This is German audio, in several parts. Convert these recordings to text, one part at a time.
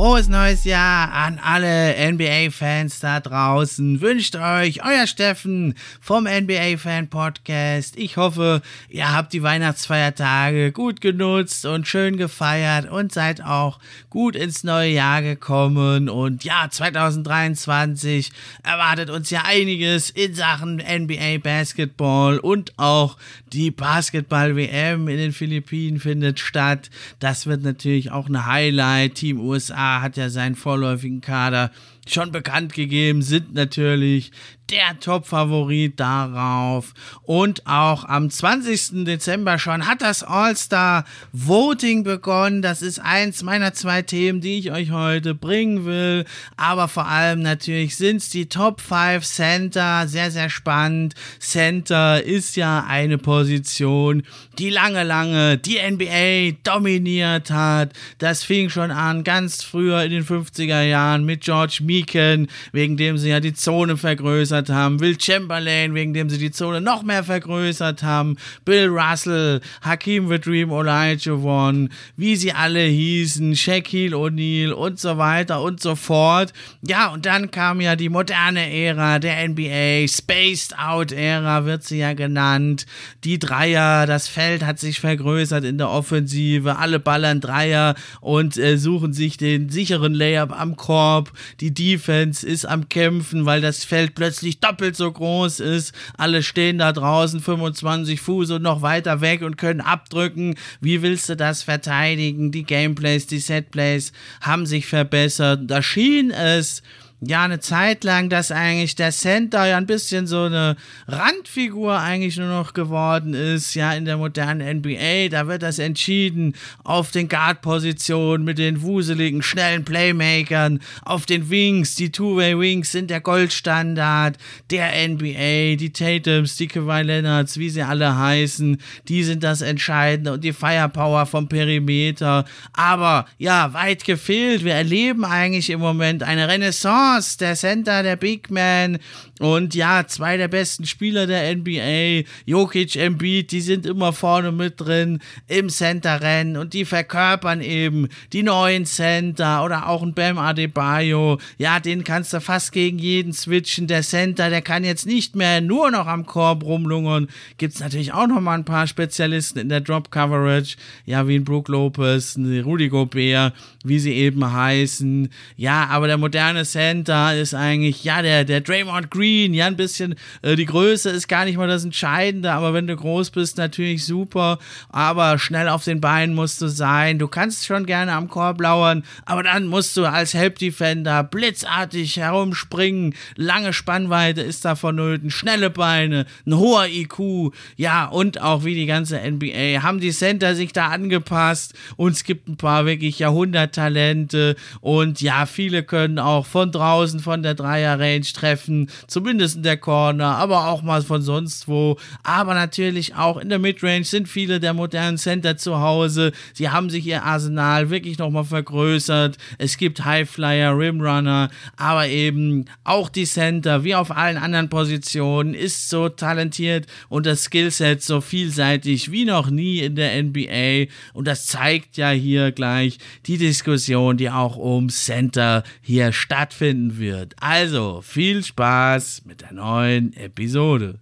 Frohes neues Jahr an alle NBA-Fans da draußen. Wünscht euch euer Steffen vom NBA-Fan Podcast. Ich hoffe, ihr habt die Weihnachtsfeiertage gut genutzt und schön gefeiert und seid auch gut ins neue Jahr gekommen. Und ja, 2023 erwartet uns ja einiges in Sachen NBA Basketball und auch die Basketball-WM in den Philippinen findet statt. Das wird natürlich auch eine Highlight. Team USA hat ja seinen vorläufigen Kader schon bekannt gegeben, sind natürlich der Top-Favorit darauf. Und auch am 20. Dezember schon hat das All-Star-Voting begonnen. Das ist eins meiner zwei Themen, die ich euch heute bringen will. Aber vor allem natürlich sind es die Top 5 Center. Sehr, sehr spannend. Center ist ja eine Position, die lange, lange die NBA dominiert hat. Das fing schon an ganz früher in den 50er Jahren mit George Meeken, wegen dem sie ja die Zone vergrößert haben. Will Chamberlain, wegen dem sie die Zone noch mehr vergrößert haben. Bill Russell, Hakim the Dream Olajuwon, wie sie alle hießen, Shaquille O'Neal und so weiter und so fort. Ja, und dann kam ja die moderne Ära der NBA, Spaced Out Ära wird sie ja genannt. Die Dreier, das Feld hat sich vergrößert in der Offensive, alle ballern Dreier und äh, suchen sich den sicheren Layup am Korb. Die Defense ist am Kämpfen, weil das Feld plötzlich doppelt so groß ist. Alle stehen da draußen 25 Fuß und noch weiter weg und können abdrücken. Wie willst du das verteidigen? Die Gameplays, die Setplays haben sich verbessert. Da schien es ja eine Zeit lang, dass eigentlich der Center ja ein bisschen so eine Randfigur eigentlich nur noch geworden ist, ja, in der modernen NBA. Da wird das entschieden auf den Guard-Positionen mit den wuseligen, schnellen Playmakern, auf den Wings. Die Two-Way-Wings sind der Goldstandard der NBA. Die Tatums, die Kawhi Leonards, wie sie alle heißen, die sind das Entscheidende und die Firepower vom Perimeter. Aber ja, weit gefehlt. Wir erleben eigentlich im Moment eine Renaissance Moss, der Center, der Big Man und ja, zwei der besten Spieler der NBA, Jokic, Embiid, die sind immer vorne mit drin im Center-Rennen und die verkörpern eben die neuen Center oder auch ein Bam Adebayo. Ja, den kannst du fast gegen jeden switchen. Der Center, der kann jetzt nicht mehr nur noch am Korb rumlungern. Gibt es natürlich auch noch mal ein paar Spezialisten in der Drop-Coverage, ja, wie ein Brook Lopez, ein Rudy Gobert, wie sie eben heißen. Ja, aber der moderne Center ist eigentlich, ja, der, der Draymond Green, ja, ein bisschen, äh, die Größe ist gar nicht mal das Entscheidende, aber wenn du groß bist, natürlich super, aber schnell auf den Beinen musst du sein. Du kannst schon gerne am Korb lauern, aber dann musst du als Help Defender blitzartig herumspringen, lange Spannweite ist da vonnöten, schnelle Beine, ein hoher IQ, ja, und auch wie die ganze NBA haben die Center sich da angepasst? Und es gibt ein paar wirklich Jahrhunderttalente. Und ja, viele können auch von draußen von der Dreier-Range treffen, zumindest in der Corner, aber auch mal von sonst wo. Aber natürlich auch in der Midrange sind viele der modernen Center zu Hause. Sie haben sich ihr Arsenal wirklich nochmal vergrößert. Es gibt Highflyer, Rimrunner, aber eben auch die Center, wie auf allen anderen Positionen, ist so talentiert und das Skillset so vielseitig wie noch nie in der NBA. Und das zeigt ja hier gleich die Diskussion, die auch um Center hier stattfinden wird. Also viel Spaß mit der neuen Episode.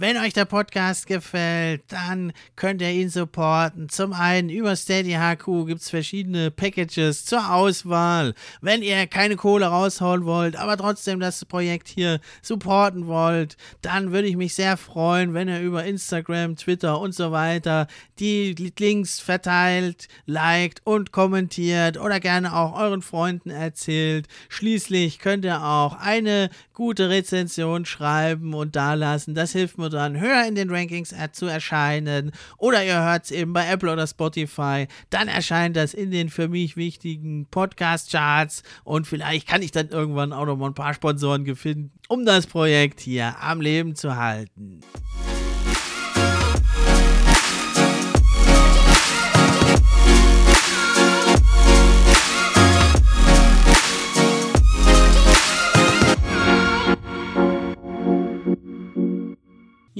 Wenn euch der Podcast gefällt, dann könnt ihr ihn supporten. Zum einen über Steady HQ gibt es verschiedene Packages zur Auswahl. Wenn ihr keine Kohle raushauen wollt, aber trotzdem das Projekt hier supporten wollt, dann würde ich mich sehr freuen, wenn ihr über Instagram, Twitter und so weiter die Links verteilt, liked und kommentiert oder gerne auch euren Freunden erzählt. Schließlich könnt ihr auch eine gute Rezension schreiben und da lassen. Das hilft mir dann, höher in den Rankings zu erscheinen. Oder ihr hört es eben bei Apple oder Spotify. Dann erscheint das in den für mich wichtigen Podcast-Charts und vielleicht kann ich dann irgendwann auch noch mal ein paar Sponsoren finden, um das Projekt hier am Leben zu halten.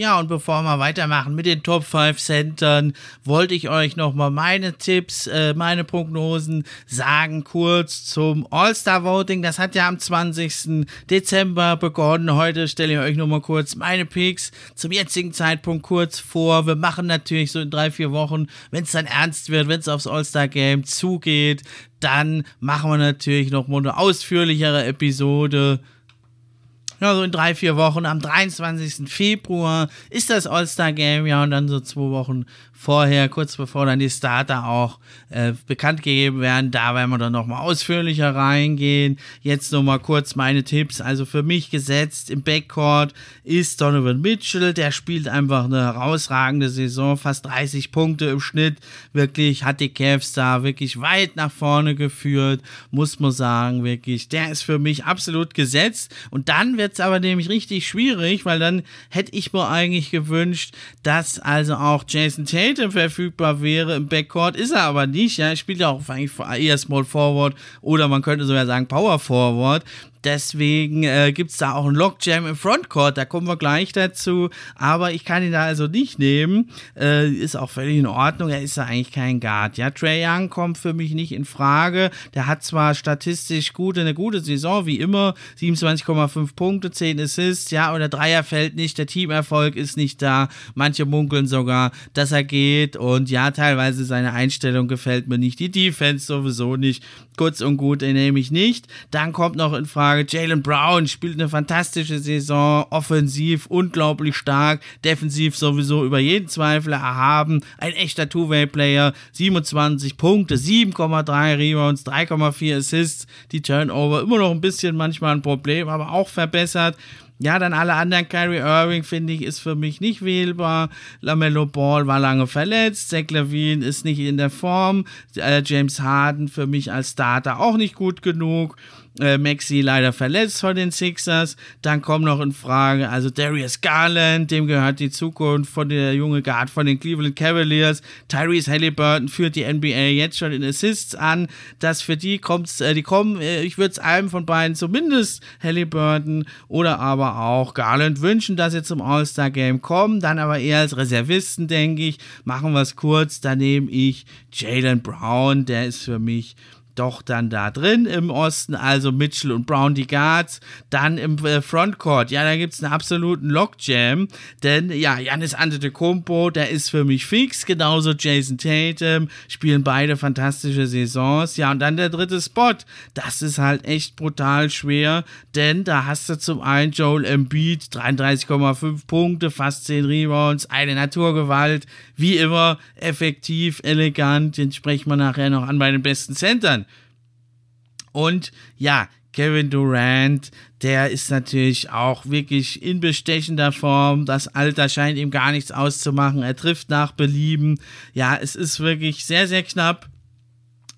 Ja, und bevor wir weitermachen mit den Top 5 Centern, wollte ich euch nochmal meine Tipps, äh, meine Prognosen sagen, kurz zum All-Star Voting. Das hat ja am 20. Dezember begonnen. Heute stelle ich euch nochmal kurz meine Picks zum jetzigen Zeitpunkt kurz vor. Wir machen natürlich so in drei, vier Wochen, wenn es dann ernst wird, wenn es aufs All-Star Game zugeht, dann machen wir natürlich nochmal eine ausführlichere Episode ja, so in drei, vier Wochen, am 23. Februar ist das All-Star-Game, ja, und dann so zwei Wochen vorher, kurz bevor dann die Starter auch äh, bekannt gegeben werden. Da werden wir dann nochmal ausführlicher reingehen. Jetzt nochmal kurz meine Tipps. Also für mich gesetzt im Backcourt ist Donovan Mitchell. Der spielt einfach eine herausragende Saison. Fast 30 Punkte im Schnitt. Wirklich hat die Cavs da wirklich weit nach vorne geführt. Muss man sagen, wirklich. Der ist für mich absolut gesetzt. Und dann wird es aber nämlich richtig schwierig, weil dann hätte ich mir eigentlich gewünscht, dass also auch Jason Taylor Tatum verfügbar wäre im Backcourt, ist er aber nicht. Ja, er spielt ja auch eigentlich eher Small Forward oder man könnte sogar sagen Power Forward. Deswegen äh, gibt es da auch einen Lockjam im Frontcourt, da kommen wir gleich dazu. Aber ich kann ihn da also nicht nehmen. Äh, ist auch völlig in Ordnung, er ist ja eigentlich kein Guard. Ja, Trey Young kommt für mich nicht in Frage. Der hat zwar statistisch gut, eine gute Saison, wie immer, 27,5 Punkte, 10 Assists, ja, und der Dreier fällt nicht, der Teamerfolg ist nicht da. Manche munkeln sogar, dass er geht. Und ja, teilweise seine Einstellung gefällt mir nicht, die Defense sowieso nicht. Kurz und gut, den nehme ich nicht. Dann kommt noch in Frage, Frage. Jalen Brown spielt eine fantastische Saison, offensiv unglaublich stark, defensiv sowieso über jeden Zweifel erhaben. Ein echter Two-Way-Player, 27 Punkte, 7,3 Rebounds, 3,4 Assists. Die Turnover immer noch ein bisschen manchmal ein Problem, aber auch verbessert. Ja, dann alle anderen. Kyrie Irving, finde ich, ist für mich nicht wählbar. LaMelo Ball war lange verletzt. Zach Levine ist nicht in der Form. Äh, James Harden für mich als Starter auch nicht gut genug. Äh, Maxi leider verletzt von den Sixers. Dann kommt noch in Frage, also Darius Garland, dem gehört die Zukunft von der junge Guard von den Cleveland Cavaliers. Tyrese Halliburton führt die NBA jetzt schon in Assists an. Das für die kommt, äh, die kommen, äh, ich würde es einem von beiden zumindest Halliburton oder aber auch Garland wünschen, dass sie zum All-Star-Game kommen. Dann aber eher als Reservisten, denke ich. Machen wir es kurz. Da nehme ich Jalen Brown, der ist für mich doch dann da drin im Osten, also Mitchell und Brown die Guards, dann im äh, Frontcourt, ja, da gibt es einen absoluten Lockjam, denn ja, Janis Antetokounmpo, der ist für mich fix, genauso Jason Tatum, spielen beide fantastische Saisons, ja, und dann der dritte Spot, das ist halt echt brutal schwer, denn da hast du zum einen Joel Embiid, 33,5 Punkte, fast 10 Rebounds, eine Naturgewalt, wie immer effektiv, elegant, den sprechen wir nachher noch an bei den besten Centern. Und ja, Kevin Durant, der ist natürlich auch wirklich in bestechender Form. Das Alter scheint ihm gar nichts auszumachen. Er trifft nach Belieben. Ja, es ist wirklich sehr, sehr knapp.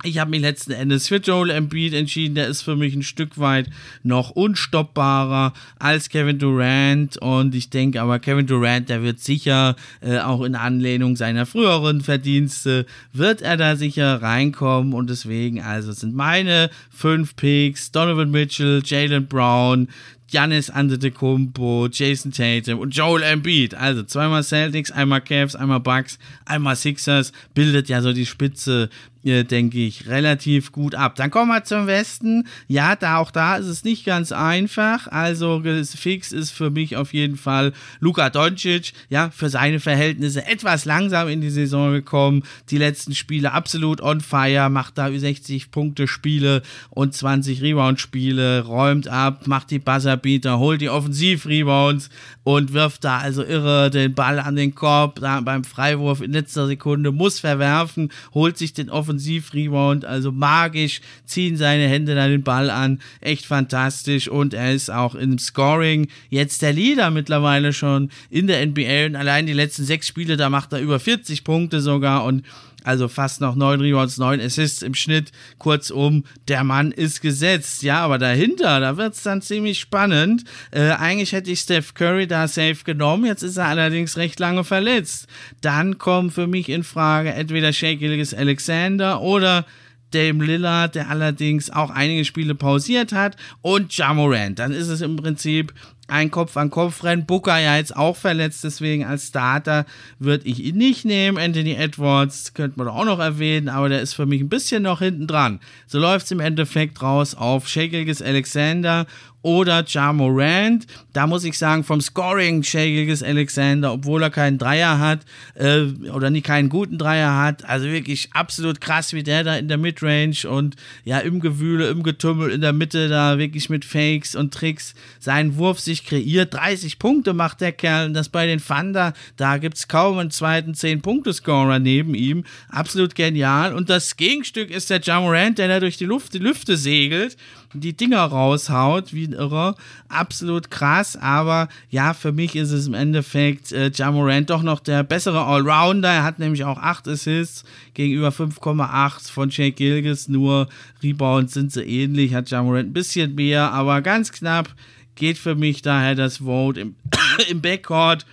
Ich habe mich letzten Endes für Joel Embiid entschieden. Der ist für mich ein Stück weit noch unstoppbarer als Kevin Durant. Und ich denke aber, Kevin Durant, der wird sicher, äh, auch in Anlehnung seiner früheren Verdienste, wird er da sicher reinkommen. Und deswegen, also sind meine fünf Picks Donovan Mitchell, Jalen Brown, Giannis Antetokounmpo, Jason Tatum und Joel Embiid. Also zweimal Celtics, einmal Cavs, einmal Bucks, einmal Sixers. Bildet ja so die Spitze denke ich, relativ gut ab. Dann kommen wir zum Westen. Ja, da auch da ist es nicht ganz einfach. Also fix ist für mich auf jeden Fall Luka Doncic. Ja, für seine Verhältnisse etwas langsam in die Saison gekommen. Die letzten Spiele absolut on fire. Macht da 60 Punkte Spiele und 20 Rebound Spiele. Räumt ab, macht die Buzzerbeater, holt die Offensiv-Rebounds und wirft da also irre den Ball an den Korb. Da beim Freiwurf in letzter Sekunde muss verwerfen, holt sich den Offensiv Offensiv-Rebound, also magisch, ziehen seine Hände da den Ball an, echt fantastisch. Und er ist auch im Scoring jetzt der Leader mittlerweile schon in der NBA und allein die letzten sechs Spiele, da macht er über 40 Punkte sogar. Und also fast noch neun Rebounds, neun Assists im Schnitt. Kurzum, der Mann ist gesetzt. Ja, aber dahinter, da wird es dann ziemlich spannend. Äh, eigentlich hätte ich Steph Curry da safe genommen. Jetzt ist er allerdings recht lange verletzt. Dann kommen für mich in Frage entweder Shea Gilgis Alexander oder Dame Lillard, der allerdings auch einige Spiele pausiert hat, und Jamorant. Dann ist es im Prinzip ein Kopf-an-Kopf-Rennen. Booker ja jetzt auch verletzt, deswegen als Starter würde ich ihn nicht nehmen. Anthony Edwards könnte man auch noch erwähnen, aber der ist für mich ein bisschen noch hinten dran. So läuft es im Endeffekt raus auf Shakelgis Alexander oder Ja Morant. Da muss ich sagen, vom Scoring Shakelgis Alexander, obwohl er keinen Dreier hat äh, oder nicht keinen guten Dreier hat, also wirklich absolut krass, wie der da in der Midrange und ja im Gewühle, im Getümmel in der Mitte da wirklich mit Fakes und Tricks seinen Wurf sich kreiert. 30 Punkte macht der Kerl und das bei den Thunder, da gibt es kaum einen zweiten 10-Punkte-Scorer neben ihm. Absolut genial. Und das Gegenstück ist der Ja Morant, der da durch die Luft, die Lüfte segelt die Dinger raushaut, wie ein Irrer. Absolut krass, aber ja, für mich ist es im Endeffekt äh, Jamorant doch noch der bessere Allrounder. Er hat nämlich auch 8 Assists gegenüber 5,8 von Jake Gilgis. Nur Rebounds sind sie ähnlich, hat Jamorant ein bisschen mehr, aber ganz knapp geht für mich daher das Vote im, im Backcourt.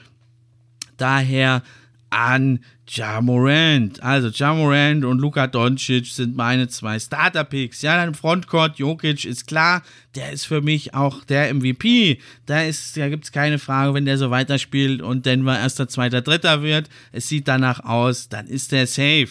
Daher an Jamorant. Also Jamorant und Luka Doncic sind meine zwei Starter-Picks. Ja, dann Frontcourt, Jokic ist klar, der ist für mich auch der MVP. Da, da gibt es keine Frage, wenn der so weiterspielt und Denver erster, zweiter, dritter wird. Es sieht danach aus, dann ist der safe.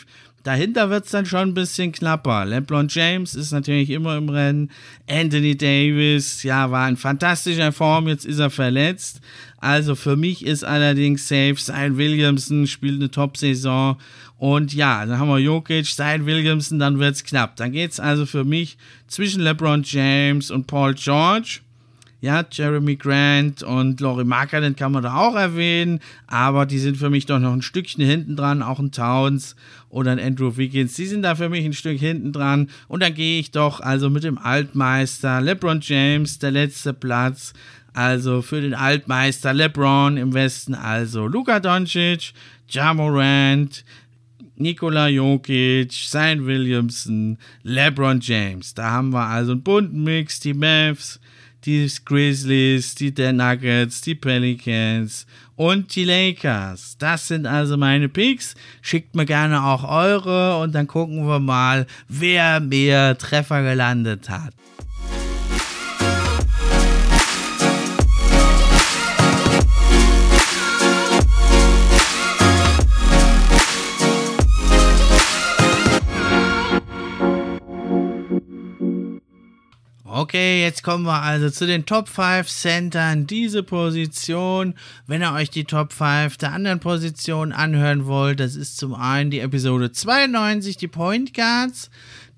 Dahinter wird es dann schon ein bisschen knapper. LeBron James ist natürlich immer im Rennen. Anthony Davis, ja, war in fantastischer Form, jetzt ist er verletzt. Also für mich ist allerdings safe, Zion Williamson spielt eine Top-Saison. Und ja, dann haben wir Jokic, Zion Williamson, dann wird es knapp. Dann geht es also für mich zwischen LeBron James und Paul George. Ja, Jeremy Grant und Laurie Marker, kann man da auch erwähnen, aber die sind für mich doch noch ein Stückchen hinten dran, auch ein Towns oder ein Andrew Wiggins, die sind da für mich ein Stück hinten dran und dann gehe ich doch also mit dem Altmeister LeBron James, der letzte Platz, also für den Altmeister LeBron im Westen, also Luka Doncic, Jamorant, Nikola Jokic, Zion Williamson, LeBron James. Da haben wir also einen bunten Mix, die Mavs, die Grizzlies, die Nuggets, die Pelicans und die Lakers. Das sind also meine Picks. Schickt mir gerne auch eure und dann gucken wir mal, wer mehr Treffer gelandet hat. Okay, jetzt kommen wir also zu den Top 5 Centern. Diese Position, wenn ihr euch die Top 5 der anderen Positionen anhören wollt, das ist zum einen die Episode 92, die Point Guards,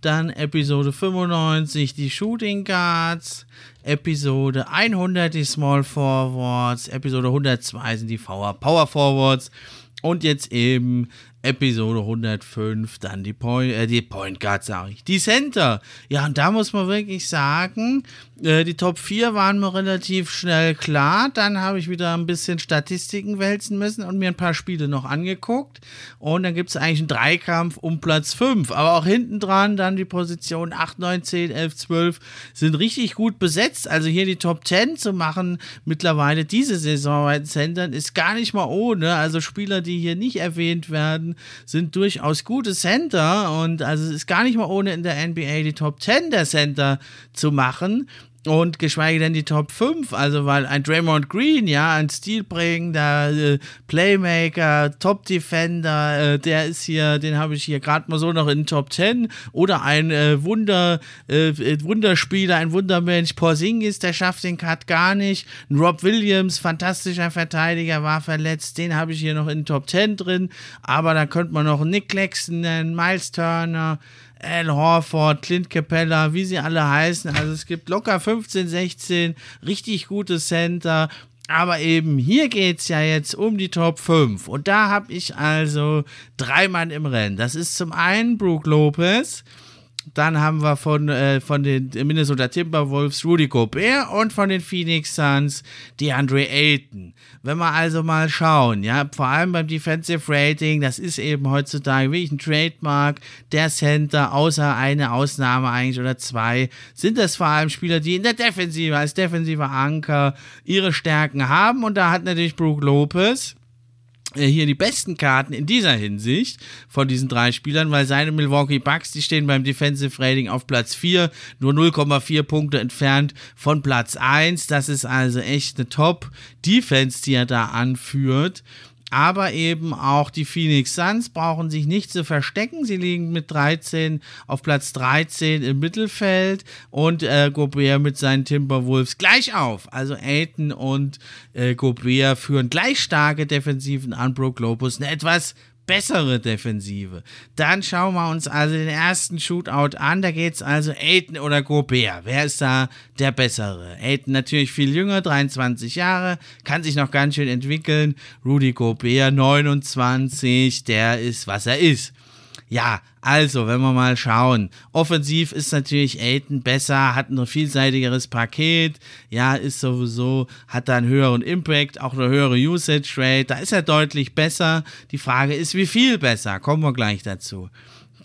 dann Episode 95, die Shooting Guards, Episode 100, die Small Forwards, Episode 102 sind die Power Forwards. Und jetzt eben Episode 105, dann die Point, äh, die Point Guard, sage ich. Die Center. Ja, und da muss man wirklich sagen, äh, die Top 4 waren mir relativ schnell klar. Dann habe ich wieder ein bisschen Statistiken wälzen müssen und mir ein paar Spiele noch angeguckt. Und dann gibt es eigentlich einen Dreikampf um Platz 5. Aber auch hinten dran dann die Positionen 8, 9, 10, 11, 12 sind richtig gut besetzt. Also hier die Top 10 zu machen, mittlerweile diese Saison bei den Centern, ist gar nicht mal ohne. Also Spieler, die hier nicht erwähnt werden, sind durchaus gute Center und also es ist gar nicht mal ohne in der NBA die Top 10 der Center zu machen und geschweige denn die Top 5, also weil ein Draymond Green, ja, ein stilprägender äh, Playmaker, Top Defender, äh, der ist hier, den habe ich hier gerade mal so noch in den Top 10 oder ein äh, Wunder, äh, Wunderspieler, ein Wundermensch, Porzingis, der schafft den Cut gar nicht, ein Rob Williams, fantastischer Verteidiger, war verletzt, den habe ich hier noch in den Top 10 drin, aber da könnte man noch Nick Claxton nennen, Miles Turner, Al Horford, Clint Capella, wie sie alle heißen. Also es gibt locker 15, 16 richtig gute Center. Aber eben hier geht es ja jetzt um die Top 5. Und da habe ich also drei Mann im Rennen. Das ist zum einen Brook Lopez. Dann haben wir von, äh, von den Minnesota Timberwolves Rudy Gobert und von den Phoenix Suns DeAndre Ayton. Wenn wir also mal schauen, ja, vor allem beim Defensive Rating, das ist eben heutzutage wirklich ein Trademark der Center, außer eine Ausnahme eigentlich oder zwei, sind das vor allem Spieler, die in der Defensive als defensiver Anker ihre Stärken haben. Und da hat natürlich Brook Lopez hier die besten Karten in dieser Hinsicht von diesen drei Spielern, weil seine Milwaukee Bucks, die stehen beim Defensive Rating auf Platz 4, nur 0,4 Punkte entfernt von Platz 1. Das ist also echt eine Top-Defense, die er da anführt aber eben auch die Phoenix Suns brauchen sich nicht zu verstecken. Sie liegen mit 13 auf Platz 13 im Mittelfeld und äh, Gobert mit seinen Timberwolves gleich auf. Also Aiton und äh, Gobert führen gleich starke Defensiven an. Brook Lopez eine etwas bessere Defensive. Dann schauen wir uns also den ersten Shootout an. Da geht es also Aiden oder Gobert. Wer ist da der bessere? Aiden natürlich viel jünger, 23 Jahre, kann sich noch ganz schön entwickeln. Rudy Gobert 29, der ist, was er ist. Ja, also, wenn wir mal schauen. Offensiv ist natürlich Aiden besser, hat ein vielseitigeres Paket, ja, ist sowieso, hat da einen höheren Impact, auch eine höhere Usage Rate, da ist er deutlich besser. Die Frage ist, wie viel besser? Kommen wir gleich dazu.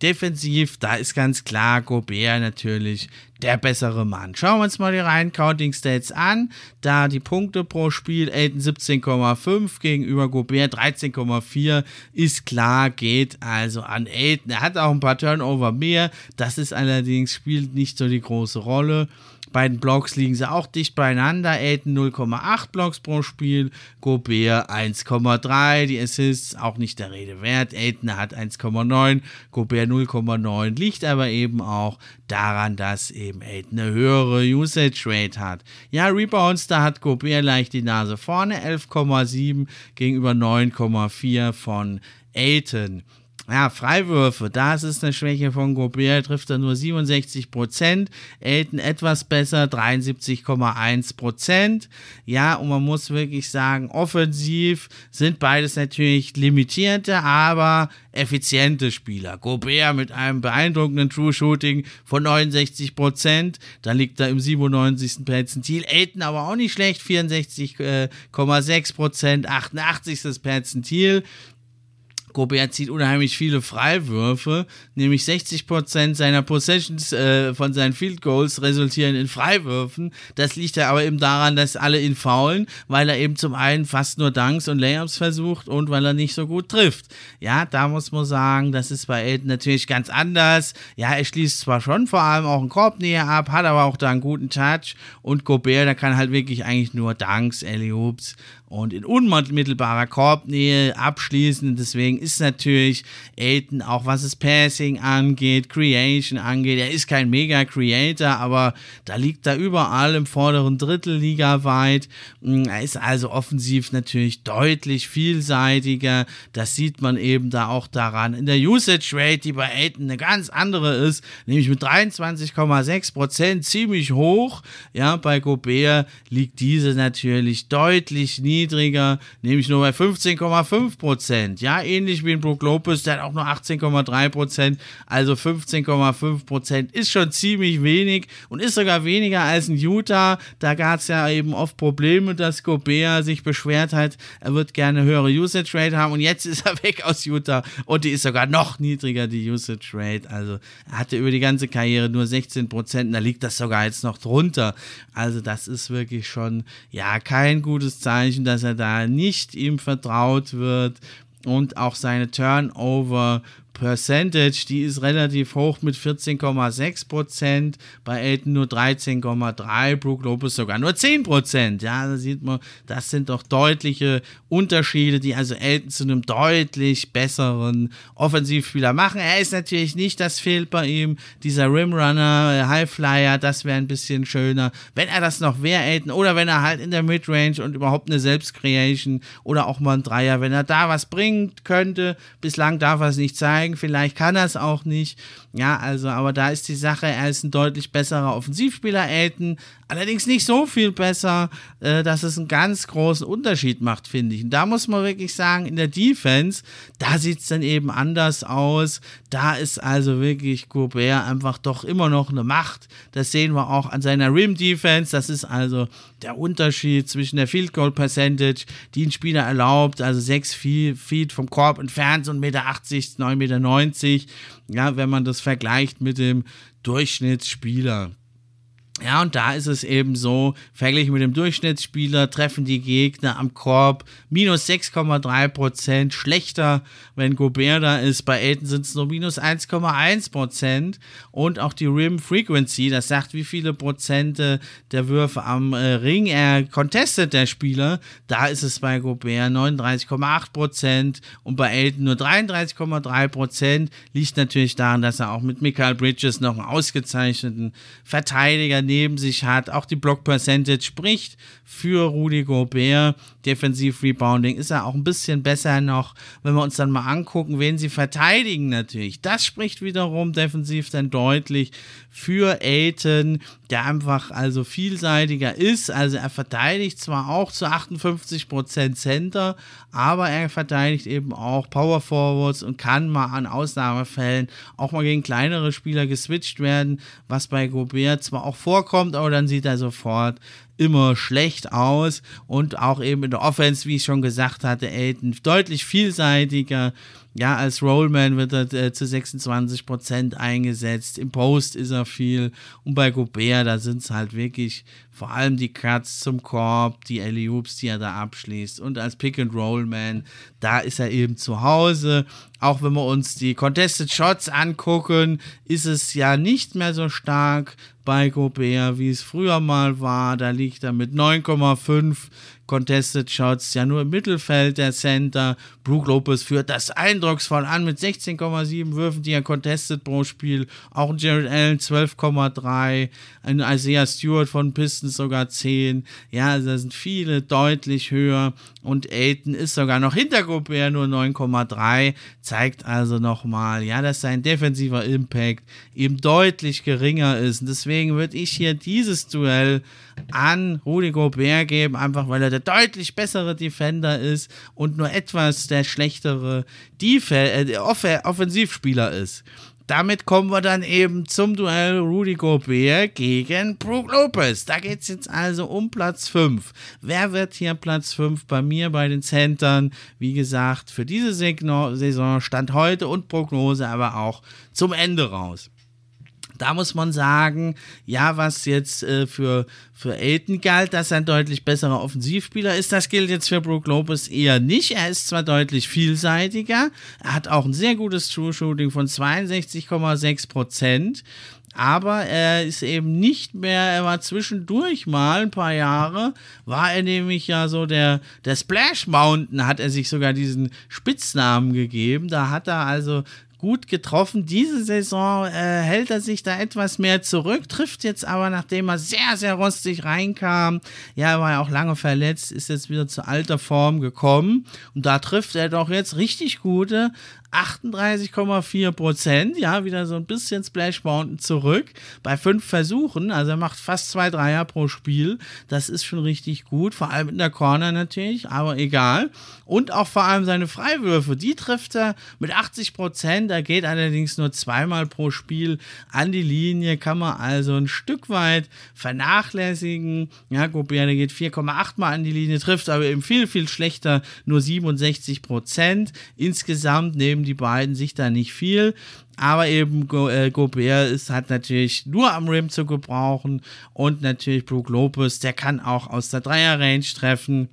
Defensiv, da ist ganz klar Gobert natürlich der bessere Mann. Schauen wir uns mal die reinen Counting Stats an. Da die Punkte pro Spiel, Aiden 17,5 gegenüber Gobert 13,4 ist klar, geht also an Aiden. Er hat auch ein paar Turnover mehr. Das ist allerdings, spielt nicht so die große Rolle beiden Blocks liegen sie auch dicht beieinander. Aiden 0,8 Blocks pro Spiel, Gobert 1,3. Die Assists auch nicht der Rede wert. Aiden hat 1,9, Gobert 0,9. Liegt aber eben auch daran, dass eben Aiden eine höhere Usage Rate hat. Ja, Rebounds, da hat Gobert leicht die Nase vorne, 11,7 gegenüber 9,4 von Aiden. Ja, Freiwürfe, das ist eine Schwäche von Gobert, trifft er nur 67 Prozent, Elton etwas besser, 73,1 Prozent. Ja, und man muss wirklich sagen, offensiv sind beides natürlich limitierte, aber effiziente Spieler. Gobert mit einem beeindruckenden True Shooting von 69 Prozent, da liegt er im 97. Perzentil. Elton aber auch nicht schlecht, 64,6 Prozent, 88. Perzentil. Gobert zieht unheimlich viele Freiwürfe, nämlich 60% seiner Possessions äh, von seinen Field Goals resultieren in Freiwürfen. Das liegt ja aber eben daran, dass alle ihn faulen, weil er eben zum einen fast nur Dunks und Layups versucht und weil er nicht so gut trifft. Ja, da muss man sagen, das ist bei Aiden natürlich ganz anders. Ja, er schließt zwar schon vor allem auch einen Korb näher ab, hat aber auch da einen guten Touch und Gobert, der kann halt wirklich eigentlich nur Dunks, Alley Hoops und in unmittelbarer Korbnähe abschließen. Deswegen ist natürlich Aiden, auch was das Passing angeht, Creation angeht, er ist kein Mega-Creator, aber da liegt er überall im vorderen Drittel ligaweit. Mm, er ist also offensiv natürlich deutlich vielseitiger. Das sieht man eben da auch daran. In der Usage Rate, die bei Aiden eine ganz andere ist, nämlich mit 23,6% ziemlich hoch. Ja, bei Gobert liegt diese natürlich deutlich niedriger niedriger, nämlich nur bei 15,5 Prozent. Ja, ähnlich wie in Brook Lopez, der hat auch nur 18,3 Prozent. Also 15,5 Prozent ist schon ziemlich wenig und ist sogar weniger als in Utah. Da gab es ja eben oft Probleme, dass Gobert sich beschwert hat, er wird gerne höhere Usage Rate haben und jetzt ist er weg aus Utah und die ist sogar noch niedriger, die Usage Rate. Also er hatte über die ganze Karriere nur 16 Prozent, da liegt das sogar jetzt noch drunter. Also das ist wirklich schon, ja, kein gutes Zeichen, dass er da nicht ihm vertraut wird und auch seine Turnover Percentage, die ist relativ hoch mit 14,6 Prozent, bei Elton nur 13,3, Brook Lopez sogar nur 10 Prozent. Ja, da sieht man, das sind doch deutliche Unterschiede, die also Elton zu einem deutlich besseren Offensivspieler machen. Er ist natürlich nicht, das fehlt bei ihm, dieser Rimrunner, Highflyer, das wäre ein bisschen schöner. Wenn er das noch wäre, Elton, oder wenn er halt in der Midrange und überhaupt eine Selbstcreation oder auch mal ein Dreier, wenn er da was bringen könnte, bislang darf er es nicht zeigen zeigen. Vielleicht kann er es auch nicht. Ja, also, aber da ist die Sache, er ist ein deutlich besserer Offensivspieler, Aiden. Allerdings nicht so viel besser, äh, dass es einen ganz großen Unterschied macht, finde ich. Und da muss man wirklich sagen, in der Defense, da sieht es dann eben anders aus. Da ist also wirklich Gobert einfach doch immer noch eine Macht. Das sehen wir auch an seiner Rim Defense. Das ist also der Unterschied zwischen der Field Goal Percentage, die ein Spieler erlaubt, also 6 Feet vom Korb entfernt, so 1,80 Meter, 9,90 Meter. Ja, wenn man das vergleicht mit dem Durchschnittsspieler. Ja, und da ist es eben so, verglichen mit dem Durchschnittsspieler treffen die Gegner am Korb minus 6,3 Prozent, schlechter, wenn Gobert da ist. Bei Aiden sind es nur minus 1,1 Prozent und auch die Rim Frequency, das sagt, wie viele Prozente der Würfe am äh, Ring er contestet, der Spieler. Da ist es bei Gobert 39,8 Prozent und bei Aiden nur 33,3 Prozent. Liegt natürlich daran, dass er auch mit Michael Bridges noch einen ausgezeichneten Verteidiger neben sich hat. Auch die Block Percentage spricht für Rudy Gobert. Defensiv Rebounding ist er auch ein bisschen besser noch, wenn wir uns dann mal angucken, wen sie verteidigen natürlich. Das spricht wiederum defensiv dann deutlich für Aiton, der einfach also vielseitiger ist. Also er verteidigt zwar auch zu 58% Center, aber er verteidigt eben auch Power Forwards und kann mal an Ausnahmefällen auch mal gegen kleinere Spieler geswitcht werden, was bei Gobert zwar auch vorkommt, aber dann sieht er sofort immer schlecht aus und auch eben in der Offense, wie ich schon gesagt hatte, Aiden deutlich vielseitiger. Ja, als Rollman wird er äh, zu 26% eingesetzt. Im Post ist er viel. Und bei Gobert, da sind es halt wirklich vor allem die Cuts zum Korb, die alley die er da abschließt. Und als Pick-and-Roll-Man, da ist er eben zu Hause. Auch wenn wir uns die Contested Shots angucken, ist es ja nicht mehr so stark bei Gobert, wie es früher mal war. Da liegt er mit 9,5 Contested Shots, ja nur im Mittelfeld der Center. Brook Lopez führt das eindrucksvoll an mit 16,7 Würfen, die er contested pro Spiel. Auch Jared Allen 12,3, ein Isaiah Stewart von Pistons sogar 10. Ja, also da sind viele deutlich höher und Aiton ist sogar noch hinter Gobert nur 9,3. Zeigt also nochmal, ja, dass sein defensiver Impact eben deutlich geringer ist. Und deswegen würde ich hier dieses Duell an Rudy Gobert geben, einfach weil er der deutlich bessere Defender ist und nur etwas der schlechtere Def äh, Off Offensivspieler ist. Damit kommen wir dann eben zum Duell Rudy Gobert gegen Brook Lopez. Da geht es jetzt also um Platz 5. Wer wird hier Platz 5 bei mir bei den Centern? Wie gesagt, für diese Saison stand heute und Prognose aber auch zum Ende raus. Da muss man sagen, ja, was jetzt äh, für, für Aiden galt, dass er ein deutlich besserer Offensivspieler ist, das gilt jetzt für Brook Lopez eher nicht. Er ist zwar deutlich vielseitiger, er hat auch ein sehr gutes True Shooting von 62,6 Prozent, aber er ist eben nicht mehr, er war zwischendurch mal ein paar Jahre, war er nämlich ja so der, der Splash Mountain, hat er sich sogar diesen Spitznamen gegeben. Da hat er also gut getroffen. Diese Saison äh, hält er sich da etwas mehr zurück, trifft jetzt aber, nachdem er sehr, sehr rostig reinkam, ja, war ja auch lange verletzt, ist jetzt wieder zu alter Form gekommen und da trifft er doch jetzt richtig gute 38,4 Prozent, ja, wieder so ein bisschen Splash Mountain zurück bei fünf Versuchen. Also er macht fast zwei Dreier pro Spiel. Das ist schon richtig gut, vor allem in der Corner natürlich, aber egal. Und auch vor allem seine Freiwürfe, die trifft er mit 80 Prozent. Er geht allerdings nur zweimal pro Spiel an die Linie, kann man also ein Stück weit vernachlässigen. Ja, Gobert, geht 4,8 Mal an die Linie, trifft aber eben viel, viel schlechter, nur 67 Prozent. Insgesamt neben die beiden sich da nicht viel. Aber eben Go äh, Gobert ist halt natürlich nur am Rim zu gebrauchen. Und natürlich Brook Lopez, der kann auch aus der Dreier-Range treffen.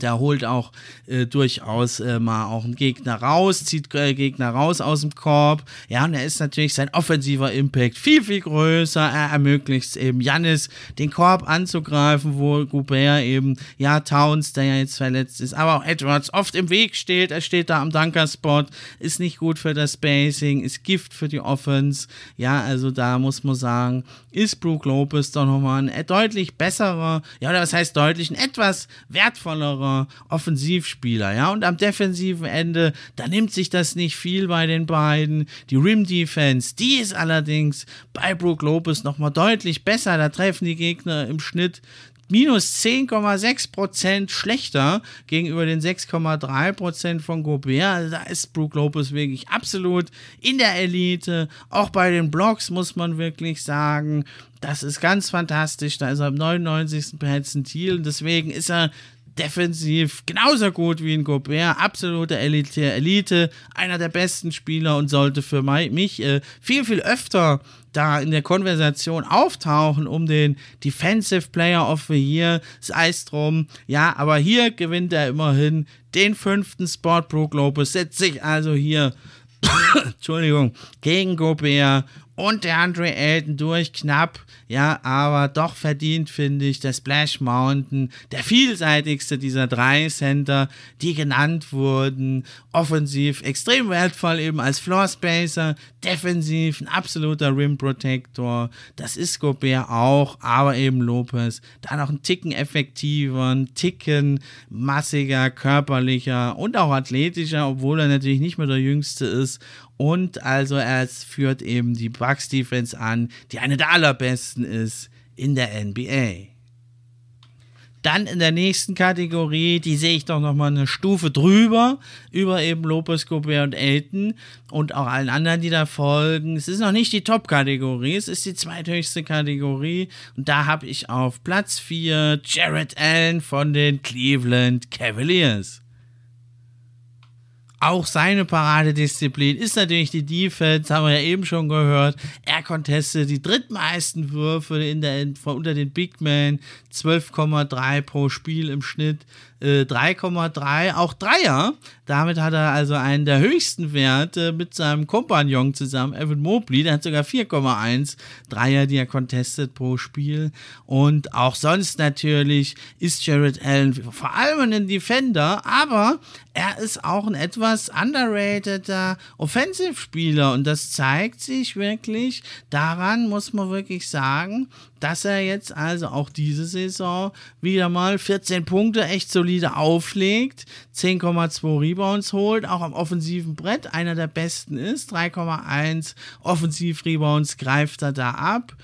Der holt auch äh, durchaus äh, mal auch einen Gegner raus, zieht äh, Gegner raus aus dem Korb. Ja, und er ist natürlich sein offensiver Impact viel, viel größer. Er ermöglicht eben Jannis den Korb anzugreifen, wo Goubert eben, ja, Towns, der ja jetzt verletzt ist, aber auch Edwards oft im Weg steht. Er steht da am Dunker-Spot, ist nicht gut für das Spacing, ist Gift für die Offense. Ja, also da muss man sagen, ist Brook Lopez doch nochmal ein deutlich besserer, ja, oder was heißt deutlich, ein etwas wertvollerer sicherer Offensivspieler, ja. Und am defensiven Ende, da nimmt sich das nicht viel bei den beiden. Die Rim Defense, die ist allerdings bei Brook Lopez nochmal deutlich besser. Da treffen die Gegner im Schnitt minus 10,6% schlechter gegenüber den 6,3% von Gobert. Also da ist Brook Lopez wirklich absolut in der Elite. Auch bei den Blocks muss man wirklich sagen, das ist ganz fantastisch. Da ist er am 99. Perzentil und deswegen ist er defensiv genauso gut wie ein Gobert, absolute Elite, Elite, einer der besten Spieler und sollte für mich äh, viel, viel öfter da in der Konversation auftauchen um den Defensive Player of the Year, sei es drum. Ja, aber hier gewinnt er immerhin den fünften Spot. Brook Lopez setzt sich also hier, Entschuldigung, gegen Gobert und der Andre Elton durch knapp, ja, aber doch verdient, finde ich, der Splash Mountain, der vielseitigste dieser drei Center, die genannt wurden. Offensiv extrem wertvoll eben als Floor Spacer, defensiv ein absoluter Rim Protector. Das ist Gobert auch, aber eben Lopez. Da noch ein Ticken effektiver, ein Ticken massiger, körperlicher und auch athletischer, obwohl er natürlich nicht mehr der Jüngste ist. Und also er führt eben die Bucks Defense an, die eine der allerbesten ist in der NBA. Dann in der nächsten Kategorie, die sehe ich doch nochmal eine Stufe drüber, über eben Lopez, Gobert und Elton und auch allen anderen, die da folgen. Es ist noch nicht die Top-Kategorie, es ist die zweithöchste Kategorie und da habe ich auf Platz 4 Jared Allen von den Cleveland Cavaliers. Auch seine Paradedisziplin ist natürlich die Defense, haben wir ja eben schon gehört. Er contestet die drittmeisten Würfe in der, unter den Big Men, 12,3 pro Spiel im Schnitt. 3,3, äh, auch Dreier. Damit hat er also einen der höchsten Werte mit seinem Kompagnon zusammen, Evan Mobley. Der hat sogar 4,1 Dreier, die er contestet pro Spiel. Und auch sonst natürlich ist Jared Allen vor allem ein Defender, aber er ist auch ein etwas underrateder Offensivspieler und das zeigt sich wirklich. Daran muss man wirklich sagen, dass er jetzt also auch diese Saison wieder mal 14 Punkte echt solide auflegt, 10,2 Rebounds holt, auch am offensiven Brett einer der besten ist, 3,1 Offensiv-Rebounds greift er da ab.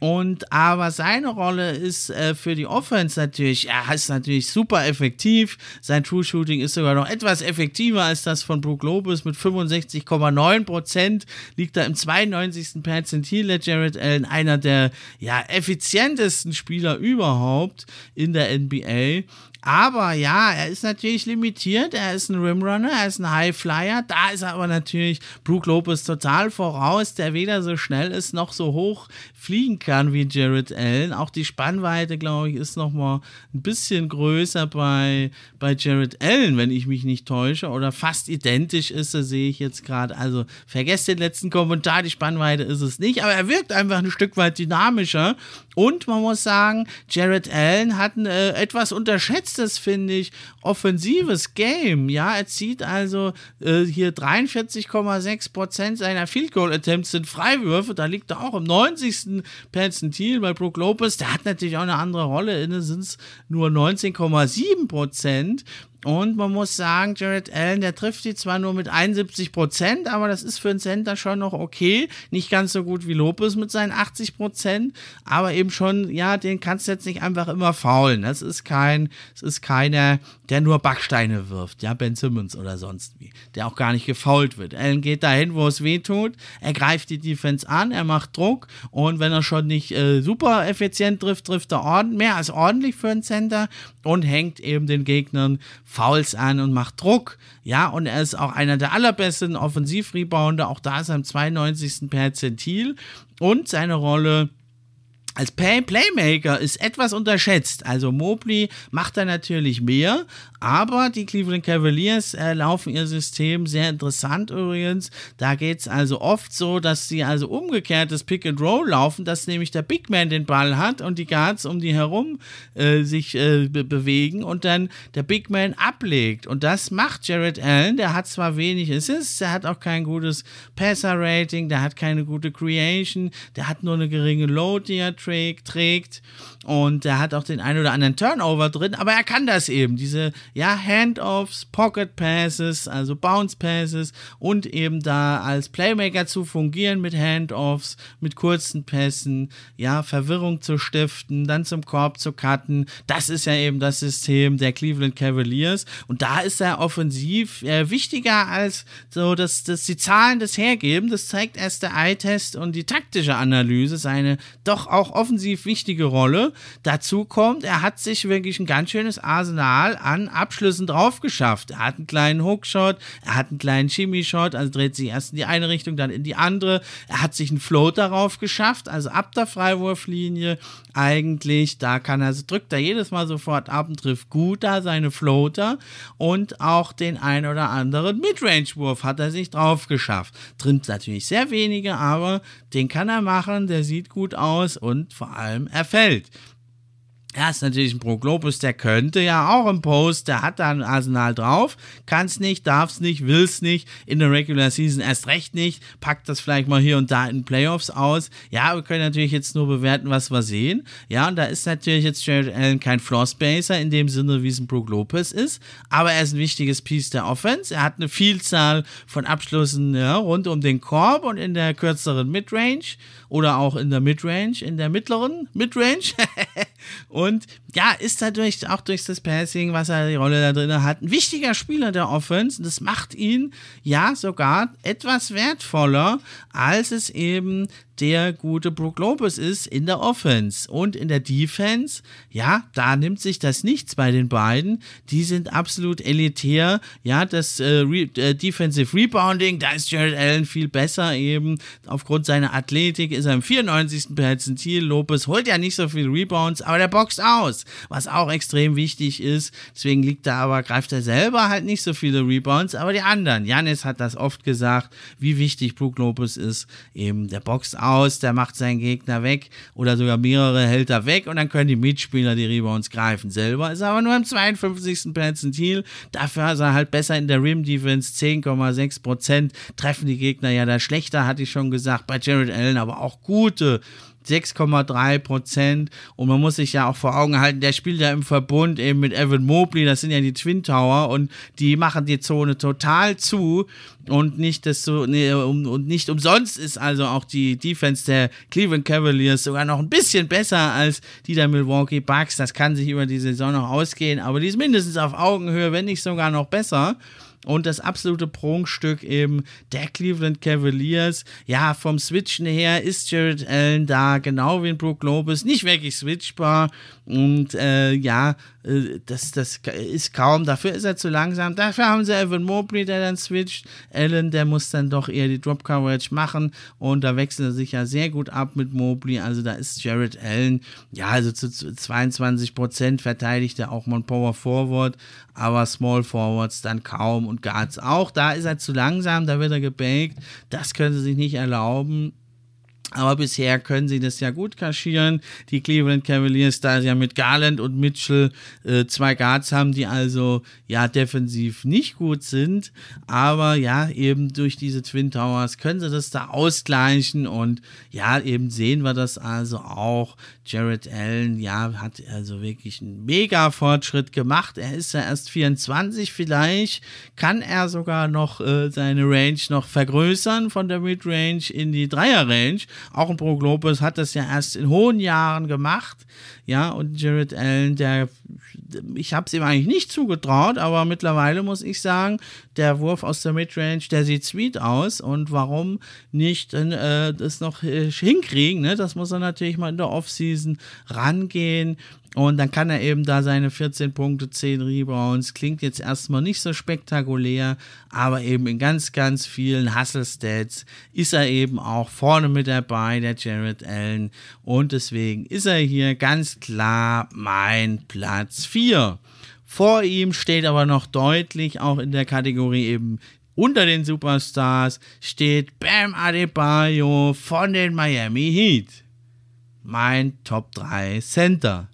Und aber seine Rolle ist äh, für die Offense natürlich, er ist natürlich super effektiv. Sein True Shooting ist sogar noch etwas effektiver als das von Brook Lopez mit 65,9% Liegt da im 92. Perzentil der Jared Allen, einer der ja, effizientesten Spieler überhaupt in der NBA. Aber ja, er ist natürlich limitiert. Er ist ein Rimrunner, er ist ein Highflyer. Da ist er aber natürlich Brook Lopez total voraus, der weder so schnell ist noch so hoch fliegen kann wie Jared Allen. Auch die Spannweite, glaube ich, ist nochmal ein bisschen größer bei, bei Jared Allen, wenn ich mich nicht täusche. Oder fast identisch ist er, sehe ich jetzt gerade. Also vergesst den letzten Kommentar, die Spannweite ist es nicht. Aber er wirkt einfach ein Stück weit dynamischer. Und man muss sagen, Jared Allen hat ein äh, etwas unterschätzt letztes, finde ich, offensives Game. Ja, er zieht also äh, hier 43,6% seiner Field Goal Attempts sind Freiwürfe. Da liegt er auch im 90. Perzentil bei Brook Lopez. Der hat natürlich auch eine andere Rolle. Inne sind es nur 19,7%. Und man muss sagen, Jared Allen, der trifft die zwar nur mit 71 Prozent, aber das ist für einen Center schon noch okay. Nicht ganz so gut wie Lopez mit seinen 80 Prozent, aber eben schon, ja, den kannst du jetzt nicht einfach immer faulen. Das ist kein, das ist keiner, der nur Backsteine wirft, ja, Ben Simmons oder sonst wie, der auch gar nicht gefault wird. Allen geht dahin, wo es weh tut, er greift die Defense an, er macht Druck und wenn er schon nicht äh, super effizient trifft, trifft er ordentlich, mehr als ordentlich für einen Center und hängt eben den Gegnern Fouls an und macht Druck. Ja, und er ist auch einer der allerbesten Offensivrebounder. Auch da ist er im 92. Perzentil. Und seine Rolle als Play Playmaker ist etwas unterschätzt. Also Mobley macht da natürlich mehr, aber die Cleveland Cavaliers äh, laufen ihr System sehr interessant übrigens. Da geht es also oft so, dass sie also umgekehrt das Pick and Roll laufen, dass nämlich der Big Man den Ball hat und die Guards um die herum äh, sich äh, be bewegen und dann der Big Man ablegt. Und das macht Jared Allen. Der hat zwar wenig Assists, der hat auch kein gutes Passer-Rating, der hat keine gute Creation, der hat nur eine geringe Load, die er trägt, trägt und er hat auch den ein oder anderen Turnover drin, aber er kann das eben, diese ja Handoffs, Pocket Passes, also Bounce Passes und eben da als Playmaker zu fungieren mit Handoffs, mit kurzen Pässen, ja, Verwirrung zu stiften, dann zum Korb zu cutten. Das ist ja eben das System der Cleveland Cavaliers und da ist er offensiv äh, wichtiger als so, dass, dass die Zahlen das hergeben. Das zeigt erst der Eye-Test und die taktische Analyse, seine doch auch offensiv wichtige Rolle. Dazu kommt, er hat sich wirklich ein ganz schönes Arsenal an Abschlüssen drauf geschafft. Er hat einen kleinen Hookshot, er hat einen kleinen Shimmy-Shot, also dreht sich erst in die eine Richtung, dann in die andere. Er hat sich einen Float darauf geschafft, also ab der Freiwurflinie eigentlich. Da kann er, drückt er jedes Mal sofort ab und trifft gut da seine Floater und auch den ein oder anderen Midrange-Wurf hat er sich drauf geschafft. Trimmt natürlich sehr wenige, aber den kann er machen, der sieht gut aus und vor allem er fällt. Er ist natürlich ein Pro Globus, der könnte ja auch im Post, der hat da ein Arsenal drauf, kann es nicht, darf es nicht, will es nicht, in der Regular Season erst recht nicht, packt das vielleicht mal hier und da in Playoffs aus. Ja, wir können natürlich jetzt nur bewerten, was wir sehen. Ja, und da ist natürlich jetzt Jared Allen kein Floor Spacer in dem Sinne, wie es ein Brook Lopez ist, aber er ist ein wichtiges Piece der Offense. Er hat eine Vielzahl von Abschlüssen ja, rund um den Korb und in der kürzeren Midrange oder auch in der Midrange, in der mittleren Midrange. und ja, ist dadurch auch durch das Passing, was er die Rolle da drin hat, ein wichtiger Spieler der Offense. Das macht ihn ja sogar etwas wertvoller, als es eben der gute Brook Lopez ist in der Offense. Und in der Defense, ja, da nimmt sich das nichts bei den beiden. Die sind absolut elitär. Ja, das äh, Re äh, Defensive Rebounding, da ist Jared Allen viel besser eben. Aufgrund seiner Athletik ist er im 94. Perzentil. Lopez holt ja nicht so viel Rebounds, aber der boxt aus, was auch extrem wichtig ist. Deswegen liegt er aber, greift er selber halt nicht so viele Rebounds, aber die anderen. Janis hat das oft gesagt, wie wichtig Brook Lopez ist. Eben, der boxt aus aus, der macht seinen Gegner weg oder sogar mehrere hält er weg und dann können die Mitspieler die Rebounds greifen. Selber ist er aber nur im 52. Perzentil. Dafür ist er halt besser in der Rim Defense. 10,6% treffen die Gegner ja da schlechter, hatte ich schon gesagt, bei Jared Allen, aber auch gute 6,3 Prozent. Und man muss sich ja auch vor Augen halten, der spielt ja im Verbund eben mit Evan Mobley, das sind ja die Twin Tower und die machen die Zone total zu und nicht das so, nee, um, und nicht umsonst ist also auch die Defense der Cleveland Cavaliers sogar noch ein bisschen besser als die der Milwaukee Bucks. Das kann sich über die Saison noch ausgehen, aber die ist mindestens auf Augenhöhe, wenn nicht sogar noch besser. Und das absolute Prunkstück eben der Cleveland Cavaliers. Ja, vom Switchen her ist Jared Allen da, genau wie in Brook Lopez, nicht wirklich switchbar. Und äh, ja, äh, das, das ist kaum, dafür ist er zu langsam. Dafür haben sie Evan Mobley, der dann switcht. Allen, der muss dann doch eher die Drop Coverage machen. Und da wechselt er sich ja sehr gut ab mit Mobley. Also da ist Jared Allen, ja, also zu 22 Prozent verteidigt er auch mal Power Forward, aber Small Forwards dann kaum und Guards auch. Da ist er zu langsam, da wird er gebaked. Das können sie sich nicht erlauben. Aber bisher können sie das ja gut kaschieren. Die Cleveland Cavaliers, da sie ja mit Garland und Mitchell äh, zwei Guards haben, die also ja defensiv nicht gut sind. Aber ja, eben durch diese Twin Towers können sie das da ausgleichen und ja, eben sehen wir das also auch. Jared Allen, ja, hat also wirklich einen mega Fortschritt gemacht. Er ist ja erst 24, vielleicht kann er sogar noch äh, seine Range noch vergrößern von der Midrange in die Dreier-Range. Auch ein Pro Globus hat das ja erst in hohen Jahren gemacht. Ja, und Jared Allen, der, ich habe es ihm eigentlich nicht zugetraut, aber mittlerweile muss ich sagen, der Wurf aus der Midrange, der sieht sweet aus. Und warum nicht äh, das noch äh, hinkriegen? Ne? Das muss er natürlich mal in der Offseason rangehen. Und dann kann er eben da seine 14 Punkte, 10 Rebounds. Klingt jetzt erstmal nicht so spektakulär, aber eben in ganz, ganz vielen Hustle-Stats ist er eben auch vorne mit dabei, der Jared Allen. Und deswegen ist er hier ganz klar mein Platz 4. Vor ihm steht aber noch deutlich auch in der Kategorie eben unter den Superstars steht Bam Adebayo von den Miami Heat. Mein Top 3 Center.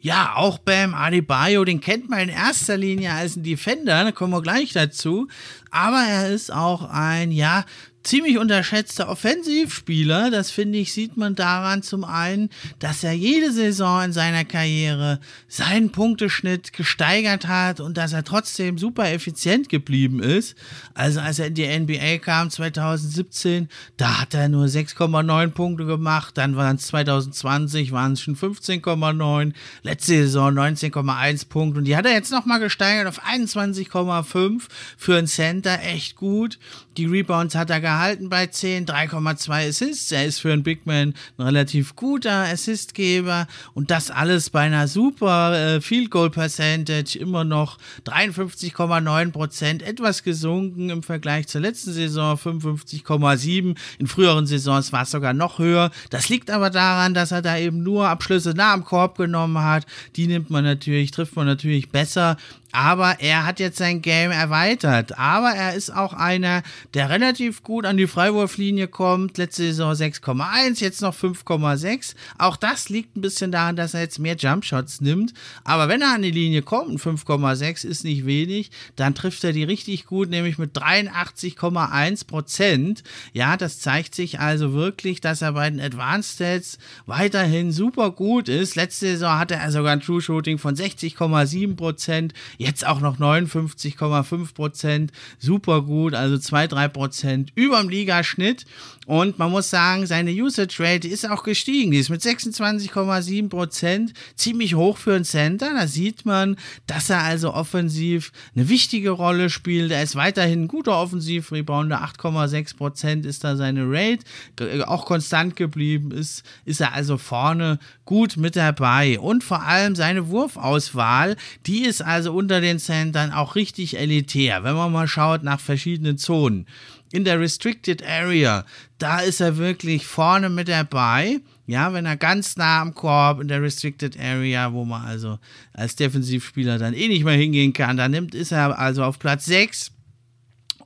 Ja, auch Bam Adebayo, den kennt man in erster Linie als ein Defender, da kommen wir gleich dazu. Aber er ist auch ein, ja, ziemlich unterschätzter Offensivspieler. Das finde ich, sieht man daran zum einen, dass er jede Saison in seiner Karriere seinen Punkteschnitt gesteigert hat und dass er trotzdem super effizient geblieben ist. Also als er in die NBA kam 2017, da hat er nur 6,9 Punkte gemacht. Dann waren es 2020, waren es schon 15,9. Letzte Saison 19,1 Punkte und die hat er jetzt nochmal gesteigert auf 21,5 für einen Center. Echt gut. Die Rebounds hat er gehalten bei 10, 3,2 Assists. Er ist für einen Big Man ein relativ guter Assistgeber und das alles bei einer super äh, Field Goal Percentage, immer noch 53,9 Prozent, etwas gesunken im Vergleich zur letzten Saison, 55,7. In früheren Saisons war es sogar noch höher. Das liegt aber daran, dass er da eben nur Abschlüsse nah am Korb genommen hat. Die nimmt man natürlich, trifft man natürlich besser. Aber er hat jetzt sein Game erweitert. Aber er ist auch einer, der relativ gut an die Freiwurflinie kommt. Letzte Saison 6,1, jetzt noch 5,6. Auch das liegt ein bisschen daran, dass er jetzt mehr Jumpshots nimmt. Aber wenn er an die Linie kommt, 5,6 ist nicht wenig, dann trifft er die richtig gut, nämlich mit 83,1 Prozent. Ja, das zeigt sich also wirklich, dass er bei den Advanced Stats weiterhin super gut ist. Letzte Saison hatte er sogar ein True Shooting von 60,7 Prozent. Jetzt auch noch 59,5 Prozent. Super gut, also 2-3 Prozent über dem Ligaschnitt. Und man muss sagen, seine Usage Rate ist auch gestiegen. Die ist mit 26,7 Prozent ziemlich hoch für einen Center. Da sieht man, dass er also offensiv eine wichtige Rolle spielt. Er ist weiterhin ein guter Offensiv-Rebounder. 8,6 Prozent ist da seine Rate. Auch konstant geblieben ist, ist er also vorne gut mit dabei. Und vor allem seine Wurfauswahl, die ist also unter den Centern auch richtig elitär. Wenn man mal schaut nach verschiedenen Zonen in der Restricted Area, da ist er wirklich vorne mit dabei. Ja, wenn er ganz nah am Korb in der Restricted Area, wo man also als Defensivspieler dann eh nicht mehr hingehen kann, da nimmt, ist er also auf Platz 6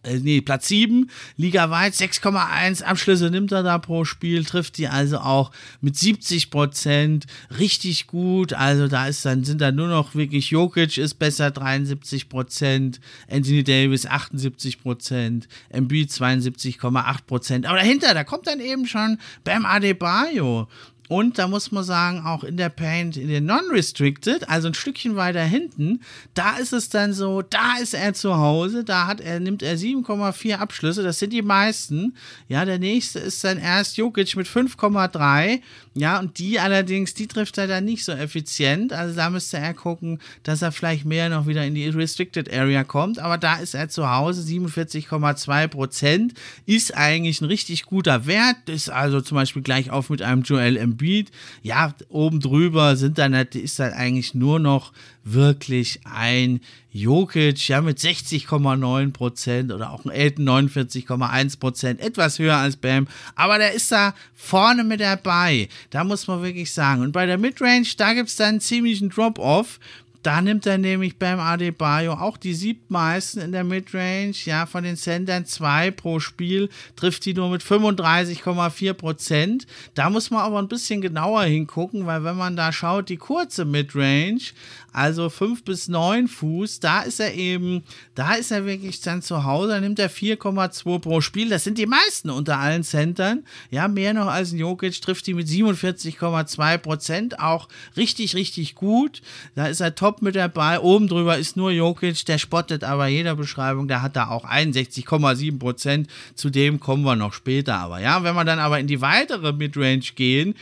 äh, nee, Platz 7, ligaweit, 6,1 Abschlüsse nimmt er da pro Spiel, trifft die also auch mit 70 Prozent richtig gut. Also da ist dann, sind dann nur noch wirklich Jokic ist besser, 73 Prozent, Anthony Davis 78 Prozent, Embiid 72,8 Prozent. Aber dahinter, da kommt dann eben schon Bam Adebayo. Und da muss man sagen, auch in der Paint, in den Non-Restricted, also ein Stückchen weiter hinten, da ist es dann so, da ist er zu Hause, da hat er, nimmt er 7,4 Abschlüsse, das sind die meisten. Ja, der nächste ist dann erst Jokic mit 5,3. Ja, und die allerdings, die trifft er dann nicht so effizient. Also da müsste er gucken, dass er vielleicht mehr noch wieder in die Restricted Area kommt. Aber da ist er zu Hause, 47,2 Prozent, ist eigentlich ein richtig guter Wert. Ist also zum Beispiel gleich auf mit einem Joel Embiid Embiid. Ja, oben drüber sind dann halt, ist dann eigentlich nur noch wirklich ein Jokic, ja, mit 60,9 Prozent oder auch ein Elton 49,1 Prozent, etwas höher als Bam, aber der ist da vorne mit dabei. Da muss man wirklich sagen. Und bei der Midrange, da gibt es dann einen ziemlichen Drop-Off. Da nimmt er nämlich beim Adebayo auch die siebtmeisten in der Midrange. Ja, von den Centern zwei pro Spiel trifft die nur mit 35,4 Prozent. Da muss man aber ein bisschen genauer hingucken, weil wenn man da schaut, die kurze Midrange, also 5 bis 9 Fuß, da ist er eben, da ist er wirklich dann zu Hause, da nimmt er 4,2 pro Spiel. Das sind die meisten unter allen Centern. Ja, mehr noch als ein Jokic, trifft die mit 47,2 Prozent. Auch richtig, richtig gut. Da ist er top mit dabei. Oben drüber ist nur Jokic, der spottet aber jeder Beschreibung. Der hat da auch 61,7 Prozent. Zu dem kommen wir noch später. Aber ja, wenn wir dann aber in die weitere Midrange gehen,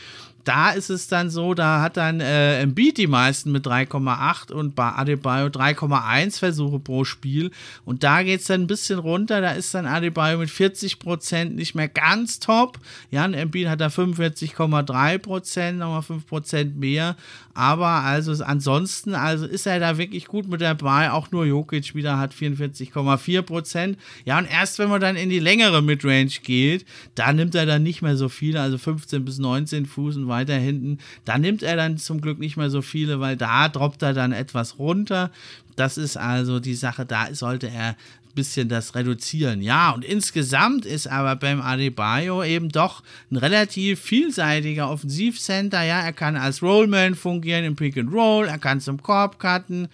da ist es dann so, da hat dann äh, Embiid die meisten mit 3,8 und bei Adebayo 3,1 Versuche pro Spiel. Und da geht es dann ein bisschen runter. Da ist dann Adebayo mit 40 Prozent nicht mehr ganz top. Jan Embiid hat da 45,3 Prozent, nochmal 5 Prozent mehr. Aber also ansonsten, also ist er da wirklich gut mit dabei. Auch nur Jokic wieder hat 44,4 Prozent. Ja, und erst wenn man dann in die längere Midrange geht, da nimmt er dann nicht mehr so viele, also 15 bis 19 Fuß und weiter hinten. Da nimmt er dann zum Glück nicht mehr so viele, weil da droppt er dann etwas runter. Das ist also die Sache, da sollte er ein bisschen das reduzieren. Ja, und insgesamt ist aber beim Adebayo eben doch ein relativ vielseitiger Offensivcenter. Ja, er kann als Rollman fungieren im Pick and Roll, er kann zum Korb cutten,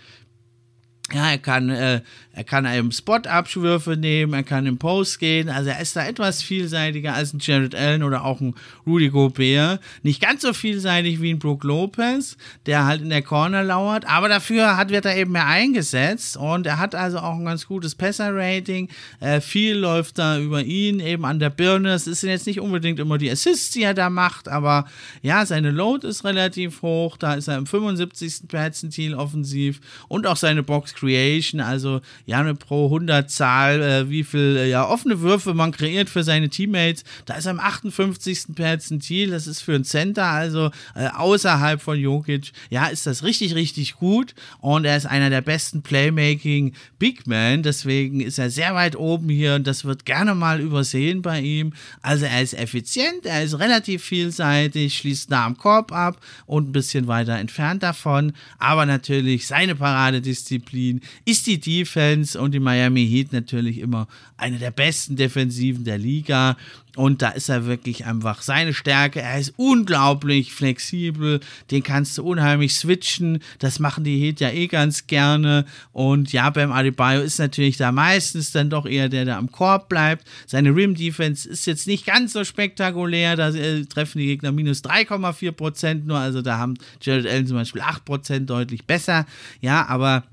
Ja, er kann, äh, er kann einem Spot-Abschwürfe nehmen, er kann im Post gehen. Also er ist da etwas vielseitiger als ein Jared Allen oder auch ein Rudy Gobert. Nicht ganz so vielseitig wie ein Brook Lopez, der halt in der Corner lauert. Aber dafür hat, wird er eben mehr eingesetzt und er hat also auch ein ganz gutes Passer-Rating. Äh, viel läuft da über ihn, eben an der Birne. Es ist jetzt nicht unbedingt immer die Assists, die er da macht, aber ja, seine Load ist relativ hoch. Da ist er im 75. Perzentil offensiv und auch seine Box Creation, also ja, eine pro 100 Zahl, äh, wie viel äh, ja, offene Würfe man kreiert für seine Teammates. Da ist er im 58. Perzentil, das ist für ein Center, also äh, außerhalb von Jokic, ja, ist das richtig, richtig gut und er ist einer der besten Playmaking Big Men, deswegen ist er sehr weit oben hier und das wird gerne mal übersehen bei ihm. Also er ist effizient, er ist relativ vielseitig, schließt nah am Korb ab und ein bisschen weiter entfernt davon, aber natürlich seine Paradedisziplin Berlin ist die Defense und die Miami Heat natürlich immer eine der besten Defensiven der Liga. Und da ist er wirklich einfach seine Stärke. Er ist unglaublich flexibel. Den kannst du unheimlich switchen. Das machen die Heat ja eh ganz gerne. Und ja, beim Adebayo ist natürlich da meistens dann doch eher der, der am Korb bleibt. Seine Rim-Defense ist jetzt nicht ganz so spektakulär. Da äh, treffen die Gegner minus 3,4 Prozent nur. Also da haben Jared Allen zum Beispiel 8 Prozent deutlich besser. Ja, aber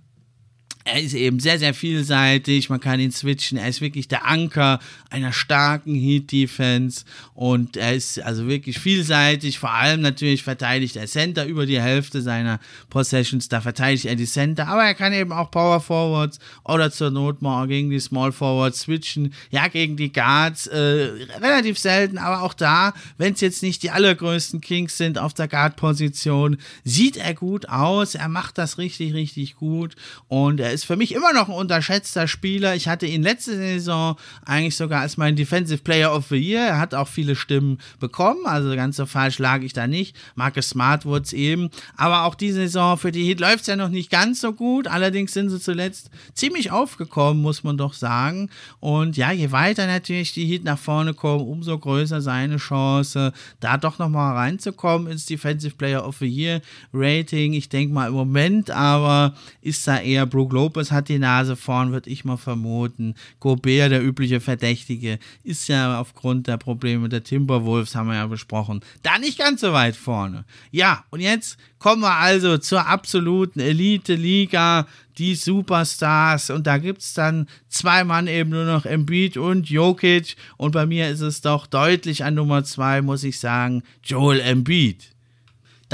er ist eben sehr, sehr vielseitig. Man kann ihn switchen. Er ist wirklich der Anker einer starken Heat-Defense. Und er ist also wirklich vielseitig. Vor allem natürlich verteidigt er Center über die Hälfte seiner Possessions. Da verteidigt er die Center. Aber er kann eben auch Power Forwards oder zur Not mal gegen die Small Forwards switchen. Ja, gegen die Guards. Äh, relativ selten. Aber auch da, wenn es jetzt nicht die allergrößten Kings sind auf der Guard-Position, sieht er gut aus. Er macht das richtig, richtig gut. Und er ist für mich immer noch ein unterschätzter Spieler. Ich hatte ihn letzte Saison eigentlich sogar als mein Defensive Player of the Year. Er hat auch viele Stimmen bekommen, also ganz so falsch lag ich da nicht. Marcus Smart wurde es eben. Aber auch diese Saison für die Heat läuft es ja noch nicht ganz so gut. Allerdings sind sie zuletzt ziemlich aufgekommen, muss man doch sagen. Und ja, je weiter natürlich die Heat nach vorne kommen, umso größer seine Chance, da doch nochmal reinzukommen ins Defensive Player of the Year Rating. Ich denke mal im Moment aber ist da eher Brook Lopez Lopez hat die Nase vorn, würde ich mal vermuten. Gobert, der übliche Verdächtige, ist ja aufgrund der Probleme der Timberwolves, haben wir ja besprochen, da nicht ganz so weit vorne. Ja, und jetzt kommen wir also zur absoluten Elite-Liga, die Superstars. Und da gibt es dann zwei Mann eben nur noch Embiid und Jokic. Und bei mir ist es doch deutlich an Nummer zwei, muss ich sagen, Joel Embiid.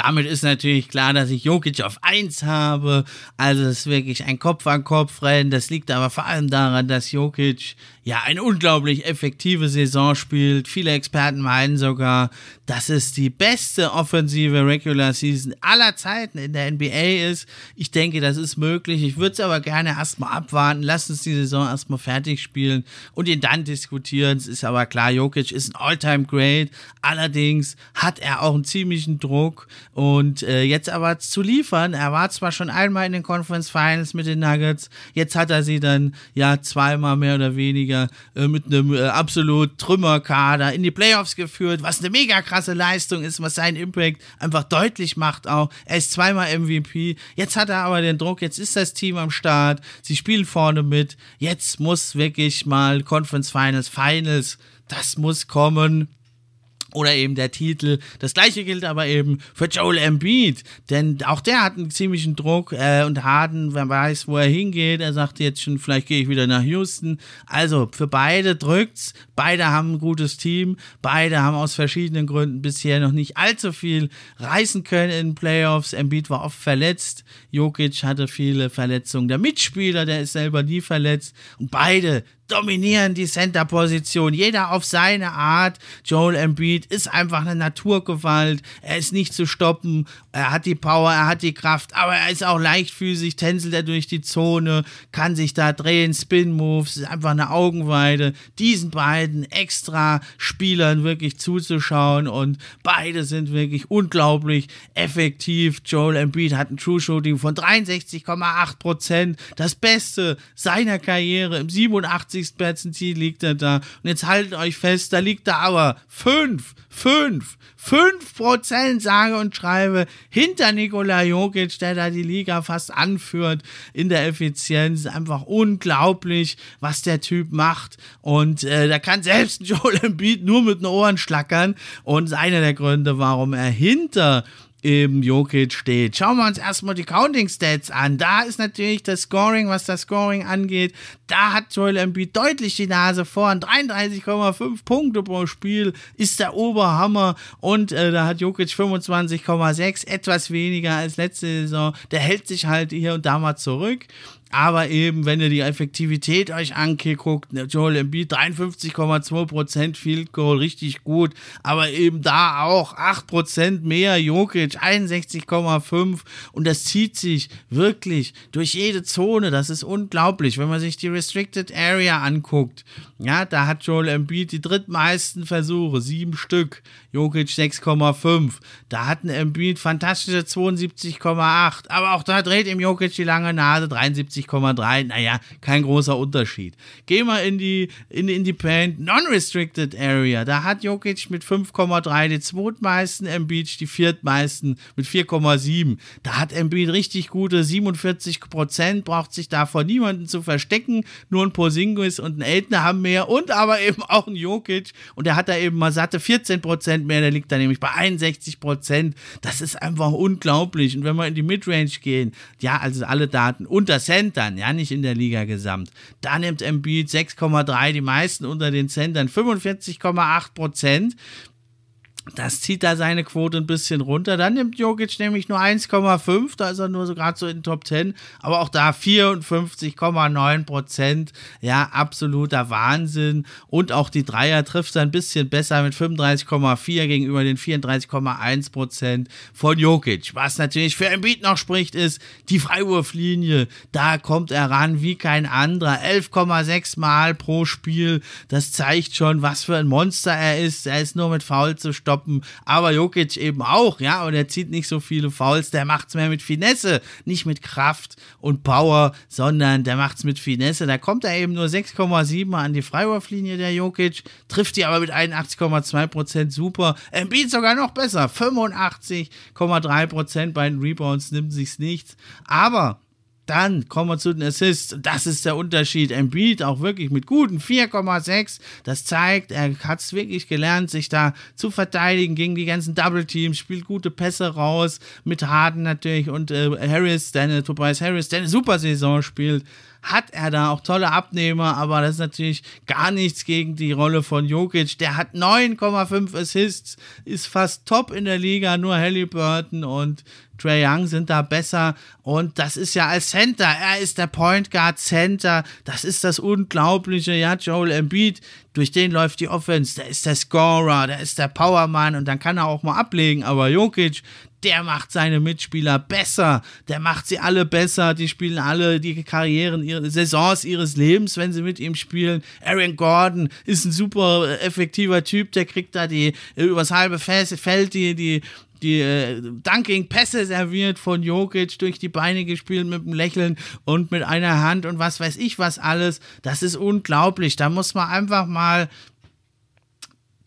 Damit ist natürlich klar, dass ich Jokic auf 1 habe. Also es ist wirklich ein Kopf-an-Kopf-Rennen. Das liegt aber vor allem daran, dass Jokic ja eine unglaublich effektive Saison spielt. Viele Experten meinen sogar, dass es die beste offensive Regular Season aller Zeiten in der NBA ist. Ich denke, das ist möglich. Ich würde es aber gerne erstmal abwarten. Lass uns die Saison erstmal fertig spielen und ihn dann diskutieren. Es ist aber klar, Jokic ist ein Alltime great Allerdings hat er auch einen ziemlichen Druck und äh, jetzt aber zu liefern. Er war zwar schon einmal in den Conference Finals mit den Nuggets. Jetzt hat er sie dann ja zweimal mehr oder weniger äh, mit einem äh, absolut Trümmerkader in die Playoffs geführt, was eine mega krasse Leistung ist, was seinen Impact einfach deutlich macht auch. Er ist zweimal MVP. Jetzt hat er aber den Druck, jetzt ist das Team am Start. Sie spielen vorne mit. Jetzt muss wirklich mal Conference Finals, Finals, das muss kommen oder eben der Titel. Das gleiche gilt aber eben für Joel Embiid, denn auch der hat einen ziemlichen Druck äh, und Harden, wer weiß, wo er hingeht. Er sagt jetzt schon, vielleicht gehe ich wieder nach Houston. Also für beide drückt's. Beide haben ein gutes Team. Beide haben aus verschiedenen Gründen bisher noch nicht allzu viel reißen können in den Playoffs. Embiid war oft verletzt. Jokic hatte viele Verletzungen. Der Mitspieler, der ist selber nie verletzt. Und beide dominieren die Center-Position, jeder auf seine Art. Joel Embiid ist einfach eine Naturgewalt, er ist nicht zu stoppen, er hat die Power, er hat die Kraft, aber er ist auch leichtfüßig, tänzelt er durch die Zone, kann sich da drehen, Spin-Moves, ist einfach eine Augenweide. Diesen beiden extra Spielern wirklich zuzuschauen und beide sind wirklich unglaublich effektiv. Joel Embiid hat ein True Shooting von 63,8% das Beste seiner Karriere im 87 60. Perzentil liegt er da. Und jetzt haltet euch fest, da liegt er aber fünf, fünf, fünf Prozent sage und schreibe hinter Nikola Jokic, der da die Liga fast anführt in der Effizienz. Einfach unglaublich, was der Typ macht. Und äh, da kann selbst Joel Embiid nur mit den Ohren schlackern. Und einer der Gründe, warum er hinter eben Jokic steht. Schauen wir uns erstmal die Counting Stats an. Da ist natürlich das Scoring, was das Scoring angeht. Da hat Joel Embiid deutlich die Nase vorn. 33,5 Punkte pro Spiel ist der Oberhammer. Und äh, da hat Jokic 25,6, etwas weniger als letzte Saison. Der hält sich halt hier und da mal zurück. Aber eben, wenn ihr die Effektivität euch anguckt, Joel Embiid 53,2% Field Goal, richtig gut. Aber eben da auch 8% mehr, Jokic 61,5 und das zieht sich wirklich durch jede Zone. Das ist unglaublich, wenn man sich die Restricted Area anguckt. Ja, da hat Joel Embiid die drittmeisten Versuche, sieben Stück. Jokic 6,5. Da hat ein Embiid fantastische 72,8. Aber auch da dreht ihm Jokic die lange Nase 73,3. Naja, kein großer Unterschied. Geh mal in die, in die Independent Non-Restricted Area. Da hat Jokic mit 5,3 die zweitmeisten, Embiid die viertmeisten mit 4,7. Da hat Embiid richtig gute 47 Prozent, braucht sich da vor niemanden zu verstecken. Nur ein Posingis und ein Aitner haben mehr und aber eben auch ein Jokic und der hat da eben mal satte 14 Prozent Prozent mehr, der liegt da nämlich bei 61 Prozent. Das ist einfach unglaublich. Und wenn wir in die Midrange gehen, ja, also alle Daten unter Centern, ja, nicht in der Liga gesamt, da nimmt Embiid 6,3, die meisten unter den Centern 45,8 Prozent. Das zieht da seine Quote ein bisschen runter. Dann nimmt Jokic nämlich nur 1,5, da ist er nur so gerade so in den Top 10. Aber auch da 54,9 Prozent. Ja, absoluter Wahnsinn. Und auch die Dreier trifft er ein bisschen besser mit 35,4 gegenüber den 34,1 Prozent von Jokic. Was natürlich für Embiid noch spricht, ist die Freiwurflinie. Da kommt er ran wie kein anderer. 11,6 Mal pro Spiel. Das zeigt schon, was für ein Monster er ist. Er ist nur mit Foul zu stoppen stoppen. Aber Jokic eben auch, ja, und er zieht nicht so viele Fouls, der macht es mehr mit Finesse, nicht mit Kraft und Power, sondern der macht es mit Finesse. Da kommt er eben nur 6,7 an die Freiwurflinie, der Jokic, trifft die aber mit 81,2% super. Embiid sogar noch besser, 85,3% bei den Rebounds nimmt sich's nichts. Aber dann kommen wir zu den Assists. Das ist der Unterschied. Embiid auch wirklich mit guten 4,6. Das zeigt, er hat es wirklich gelernt, sich da zu verteidigen gegen die ganzen Double Teams, spielt gute Pässe raus mit Harden natürlich und äh, Harris, deine Tobias Harris, der eine super Saison spielt hat er da auch tolle Abnehmer, aber das ist natürlich gar nichts gegen die Rolle von Jokic. Der hat 9,5 Assists, ist fast top in der Liga, nur Halliburton und Trey Young sind da besser. Und das ist ja als Center, er ist der Point Guard Center, das ist das Unglaubliche, ja, Joel Embiid, durch den läuft die Offense, der ist der Scorer, der ist der Powerman. Und dann kann er auch mal ablegen, aber Jokic, der macht seine Mitspieler besser, der macht sie alle besser, die spielen alle die Karrieren, ihre Saisons ihres Lebens, wenn sie mit ihm spielen. Aaron Gordon ist ein super effektiver Typ, der kriegt da die übers halbe Feld die, die die äh, Dunking-Pässe serviert von Jokic, durch die Beine gespielt mit einem Lächeln und mit einer Hand und was weiß ich was alles. Das ist unglaublich. Da muss man einfach mal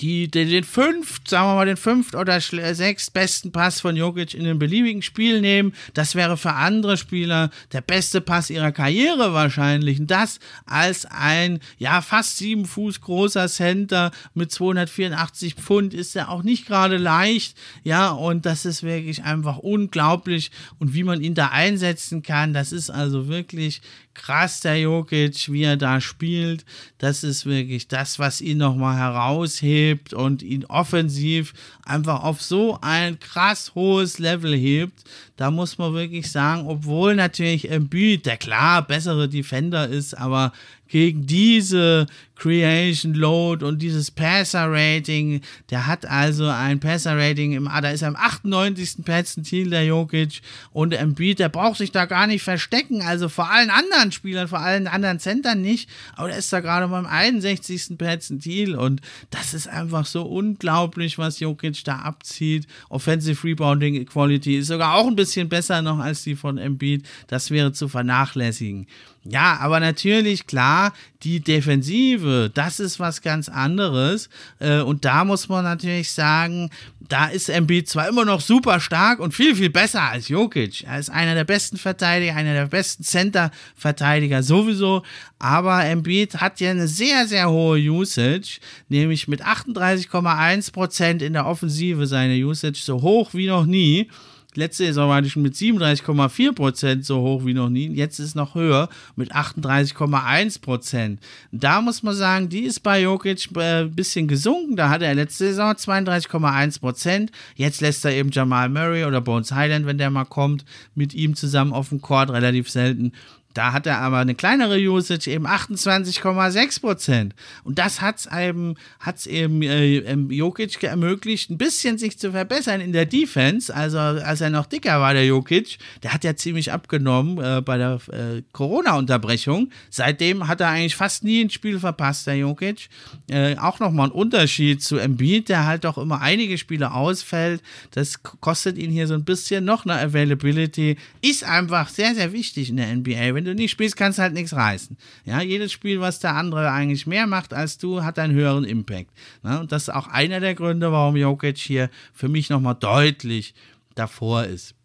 die, den, den fünf, sagen wir mal, den fünft oder äh, sechs besten Pass von Jokic in einem beliebigen Spiel nehmen. Das wäre für andere Spieler der beste Pass ihrer Karriere wahrscheinlich. Und das als ein, ja, fast sieben Fuß großer Center mit 284 Pfund ist er auch nicht gerade leicht. Ja, und das ist wirklich einfach unglaublich. Und wie man ihn da einsetzen kann, das ist also wirklich krass, der Jokic, wie er da spielt. Das ist wirklich das, was ihn nochmal heraushebt und ihn offensiv einfach auf so ein krass hohes Level hebt. Da muss man wirklich sagen, obwohl natürlich Embiid der klar bessere Defender ist, aber gegen diese Creation Load und dieses Passer Rating, der hat also ein Passer Rating im, da ist er im 98. Perzentil der Jokic und Embiid, der braucht sich da gar nicht verstecken, also vor allen anderen Spielern, vor allen anderen Centern nicht, aber der ist da gerade beim 61. Perzentil und das ist einfach so unglaublich, was Jokic da abzieht. Offensive Rebounding Equality ist sogar auch ein bisschen besser noch als die von Embiid, das wäre zu vernachlässigen. Ja, aber natürlich, klar, die Defensive, das ist was ganz anderes. Äh, und da muss man natürlich sagen, da ist Embiid zwar immer noch super stark und viel, viel besser als Jokic. Er ist einer der besten Verteidiger, einer der besten Center-Verteidiger sowieso. Aber Embiid hat ja eine sehr, sehr hohe Usage, nämlich mit 38,1% in der Offensive seine Usage so hoch wie noch nie. Letzte Saison war die schon mit 37,4% so hoch wie noch nie. Jetzt ist noch höher mit 38,1%. Da muss man sagen, die ist bei Jokic ein äh, bisschen gesunken. Da hatte er letzte Saison 32,1%. Jetzt lässt er eben Jamal Murray oder Bones Highland, wenn der mal kommt, mit ihm zusammen auf dem Court, relativ selten. Da hat er aber eine kleinere Usage, eben 28,6 Prozent. Und das hat es eben, hat's eben äh, ähm, Jokic ermöglicht, ein bisschen sich zu verbessern in der Defense. Also als er noch dicker war, der Jokic, der hat ja ziemlich abgenommen äh, bei der äh, Corona-Unterbrechung. Seitdem hat er eigentlich fast nie ein Spiel verpasst, der Jokic. Äh, auch nochmal ein Unterschied zu Embiid, der halt doch immer einige Spiele ausfällt. Das kostet ihn hier so ein bisschen noch eine Availability. Ist einfach sehr, sehr wichtig in der NBA. Wenn wenn du nicht spielst, kannst du halt nichts reißen. Ja, jedes Spiel, was der andere eigentlich mehr macht als du, hat einen höheren Impact. Ne? Und das ist auch einer der Gründe, warum Jokic hier für mich nochmal deutlich davor ist.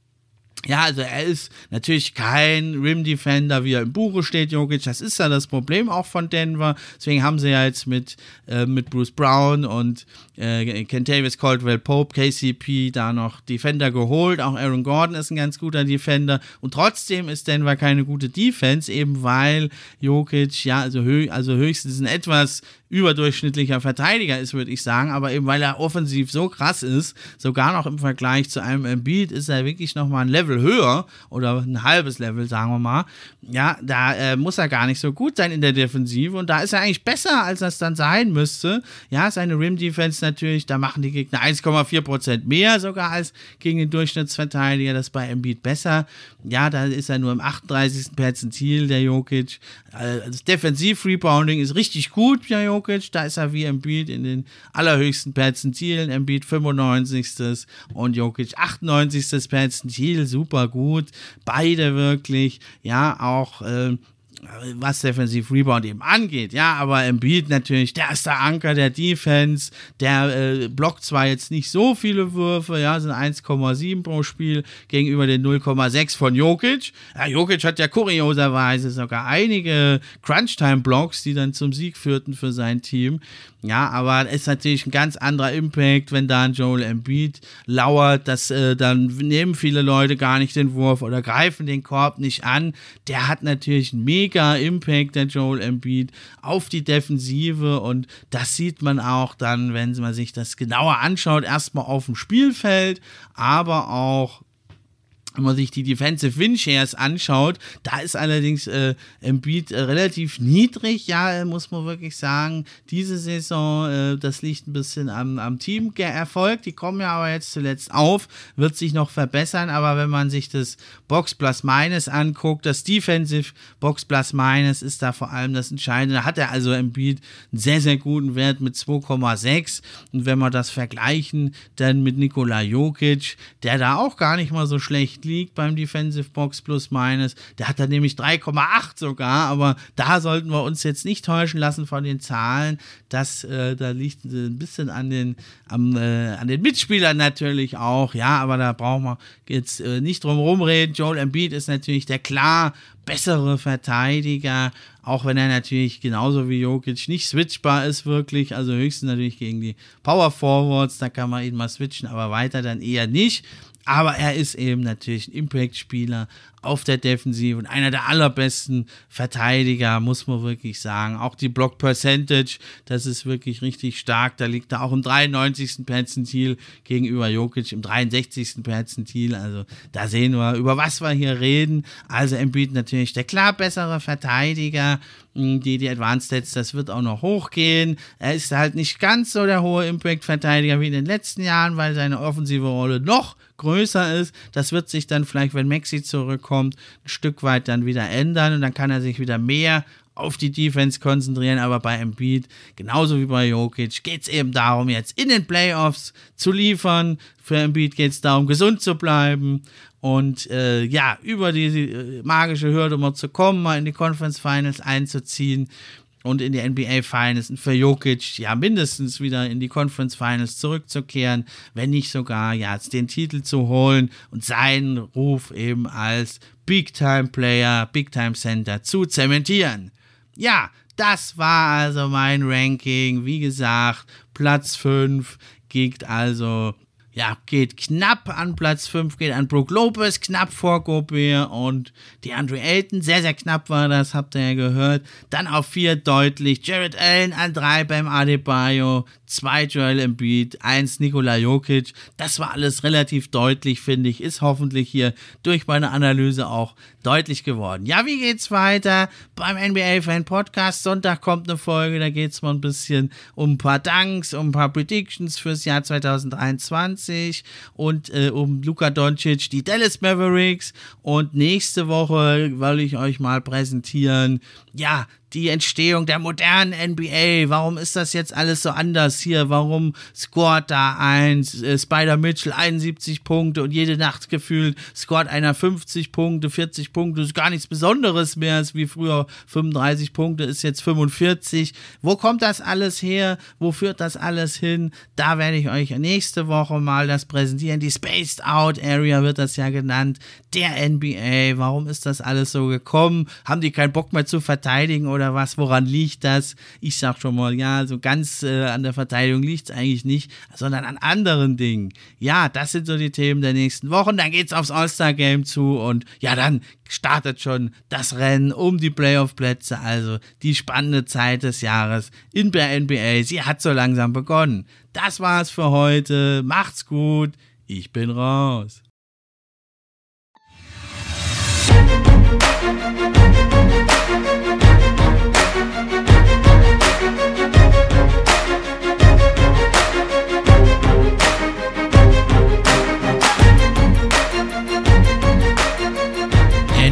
Ja, also er ist natürlich kein Rim-Defender, wie er im Buche steht, Jokic. Das ist ja das Problem auch von Denver. Deswegen haben sie ja jetzt mit, äh, mit Bruce Brown und äh, Kentavious Caldwell Pope, KCP da noch Defender geholt. Auch Aaron Gordon ist ein ganz guter Defender. Und trotzdem ist Denver keine gute Defense, eben weil Jokic, ja, also, hö also höchstens ein etwas überdurchschnittlicher Verteidiger ist, würde ich sagen. Aber eben weil er offensiv so krass ist, sogar noch im Vergleich zu einem Embiid, ist er wirklich nochmal ein Level höher oder ein halbes Level, sagen wir mal. Ja, da äh, muss er gar nicht so gut sein in der Defensive und da ist er eigentlich besser, als das dann sein müsste. Ja, seine Rim-Defense natürlich, da machen die Gegner 1,4% mehr sogar als gegen den Durchschnittsverteidiger. Das ist bei Embiid besser. Ja, da ist er nur im 38. Perzentil, der Jokic. Also Defensiv-Rebounding ist richtig gut bei Jokic. Da ist er wie Embiid in den allerhöchsten Perzentilen. Embiid 95. und Jokic 98. Perzentil. Super gut. Beide wirklich. Ja, auch. Äh, was Defensive Rebound eben angeht. Ja, aber Embiid natürlich, der ist der Anker der Defense. Der äh, blockt zwar jetzt nicht so viele Würfe, ja, sind 1,7 pro Spiel gegenüber den 0,6 von Jokic. Ja, Jokic hat ja kurioserweise sogar einige Crunch-Time-Blocks, die dann zum Sieg führten für sein Team. Ja, aber es ist natürlich ein ganz anderer Impact, wenn da ein Joel Embiid lauert, dass äh, dann nehmen viele Leute gar nicht den Wurf oder greifen den Korb nicht an. Der hat natürlich einen mega Impact, der Joel Embiid, auf die Defensive und das sieht man auch dann, wenn man sich das genauer anschaut, erstmal auf dem Spielfeld, aber auch wenn man sich die Defensive Win Shares anschaut, da ist allerdings äh, Embiid äh, relativ niedrig, ja, äh, muss man wirklich sagen. Diese Saison, äh, das liegt ein bisschen am, am Team-Erfolg. Die kommen ja aber jetzt zuletzt auf, wird sich noch verbessern, aber wenn man sich das Box Plus Minus anguckt, das Defensive Box Plus Minus ist da vor allem das Entscheidende. Da hat er also Embiid einen sehr, sehr guten Wert mit 2,6 und wenn wir das vergleichen, dann mit Nikola Jokic, der da auch gar nicht mal so schlecht liegt beim Defensive Box plus minus. Der hat da nämlich 3,8 sogar, aber da sollten wir uns jetzt nicht täuschen lassen von den Zahlen. Das, äh, da liegt ein bisschen an den, am, äh, an den Mitspielern natürlich auch, ja, aber da brauchen wir jetzt äh, nicht drum rumreden. Joel Embiid ist natürlich der klar bessere Verteidiger, auch wenn er natürlich genauso wie Jokic nicht switchbar ist, wirklich. Also höchstens natürlich gegen die Power Forwards, da kann man ihn mal switchen, aber weiter dann eher nicht. Aber er ist eben natürlich ein Impact-Spieler auf der Defensive und einer der allerbesten Verteidiger, muss man wirklich sagen. Auch die Block Percentage, das ist wirklich richtig stark. Da liegt er auch im 93. Perzentil gegenüber Jokic im 63. Perzentil. Also da sehen wir, über was wir hier reden. Also Embiid natürlich der klar bessere Verteidiger. Hm, die, die Advanced Stats, das wird auch noch hochgehen. Er ist halt nicht ganz so der hohe Impact-Verteidiger wie in den letzten Jahren, weil seine offensive Rolle noch größer ist. Das wird sich dann vielleicht, wenn Maxi zurückkommt, ein Stück weit dann wieder ändern und dann kann er sich wieder mehr auf die Defense konzentrieren, aber bei Embiid, genauso wie bei Jokic, geht es eben darum, jetzt in den Playoffs zu liefern. Für Embiid geht es darum, gesund zu bleiben und äh, ja, über diese äh, magische Hürde mal zu kommen, mal in die Conference Finals einzuziehen und in die NBA Finals und für Jokic ja mindestens wieder in die Conference Finals zurückzukehren, wenn nicht sogar ja den Titel zu holen und seinen Ruf eben als Big Time Player, Big Time Center zu zementieren. Ja, das war also mein Ranking. Wie gesagt, Platz 5 geht also ja, geht knapp an Platz 5, geht an Brook Lopez, knapp vor Gobert und die Andre Ayton, sehr, sehr knapp war das, habt ihr ja gehört. Dann auf 4 deutlich, Jared Allen an 3 beim Adebayo, 2 Joel Embiid, 1 Nikola Jokic. Das war alles relativ deutlich, finde ich, ist hoffentlich hier durch meine Analyse auch deutlich geworden. Ja, wie geht's weiter beim NBA Fan Podcast? Sonntag kommt eine Folge, da geht's mal ein bisschen um ein paar Danks, um ein paar Predictions fürs Jahr 2023. 20 und äh, um Luka Doncic die Dallas Mavericks. Und nächste Woche will ich euch mal präsentieren, ja, die Entstehung der modernen NBA. Warum ist das jetzt alles so anders hier? Warum scoret da ein äh, Spider Mitchell 71 Punkte und jede Nacht gefühlt scoret einer 50 Punkte, 40 Punkte? Ist gar nichts Besonderes mehr als wie früher 35 Punkte, ist jetzt 45. Wo kommt das alles her? Wo führt das alles hin? Da werde ich euch nächste Woche mal das präsentieren. Die Spaced Out Area wird das ja genannt. Der NBA. Warum ist das alles so gekommen? Haben die keinen Bock mehr zu verteidigen oder was? Woran liegt das? Ich sag schon mal, ja, so ganz äh, an der Verteidigung liegt es eigentlich nicht, sondern an anderen Dingen. Ja, das sind so die Themen der nächsten Wochen. Dann geht's aufs All-Star-Game zu und ja, dann startet schon das Rennen um die Playoff-Plätze. Also die spannende Zeit des Jahres in der NBA. Sie hat so langsam begonnen. Das war's für heute. Macht's gut. Ich bin raus.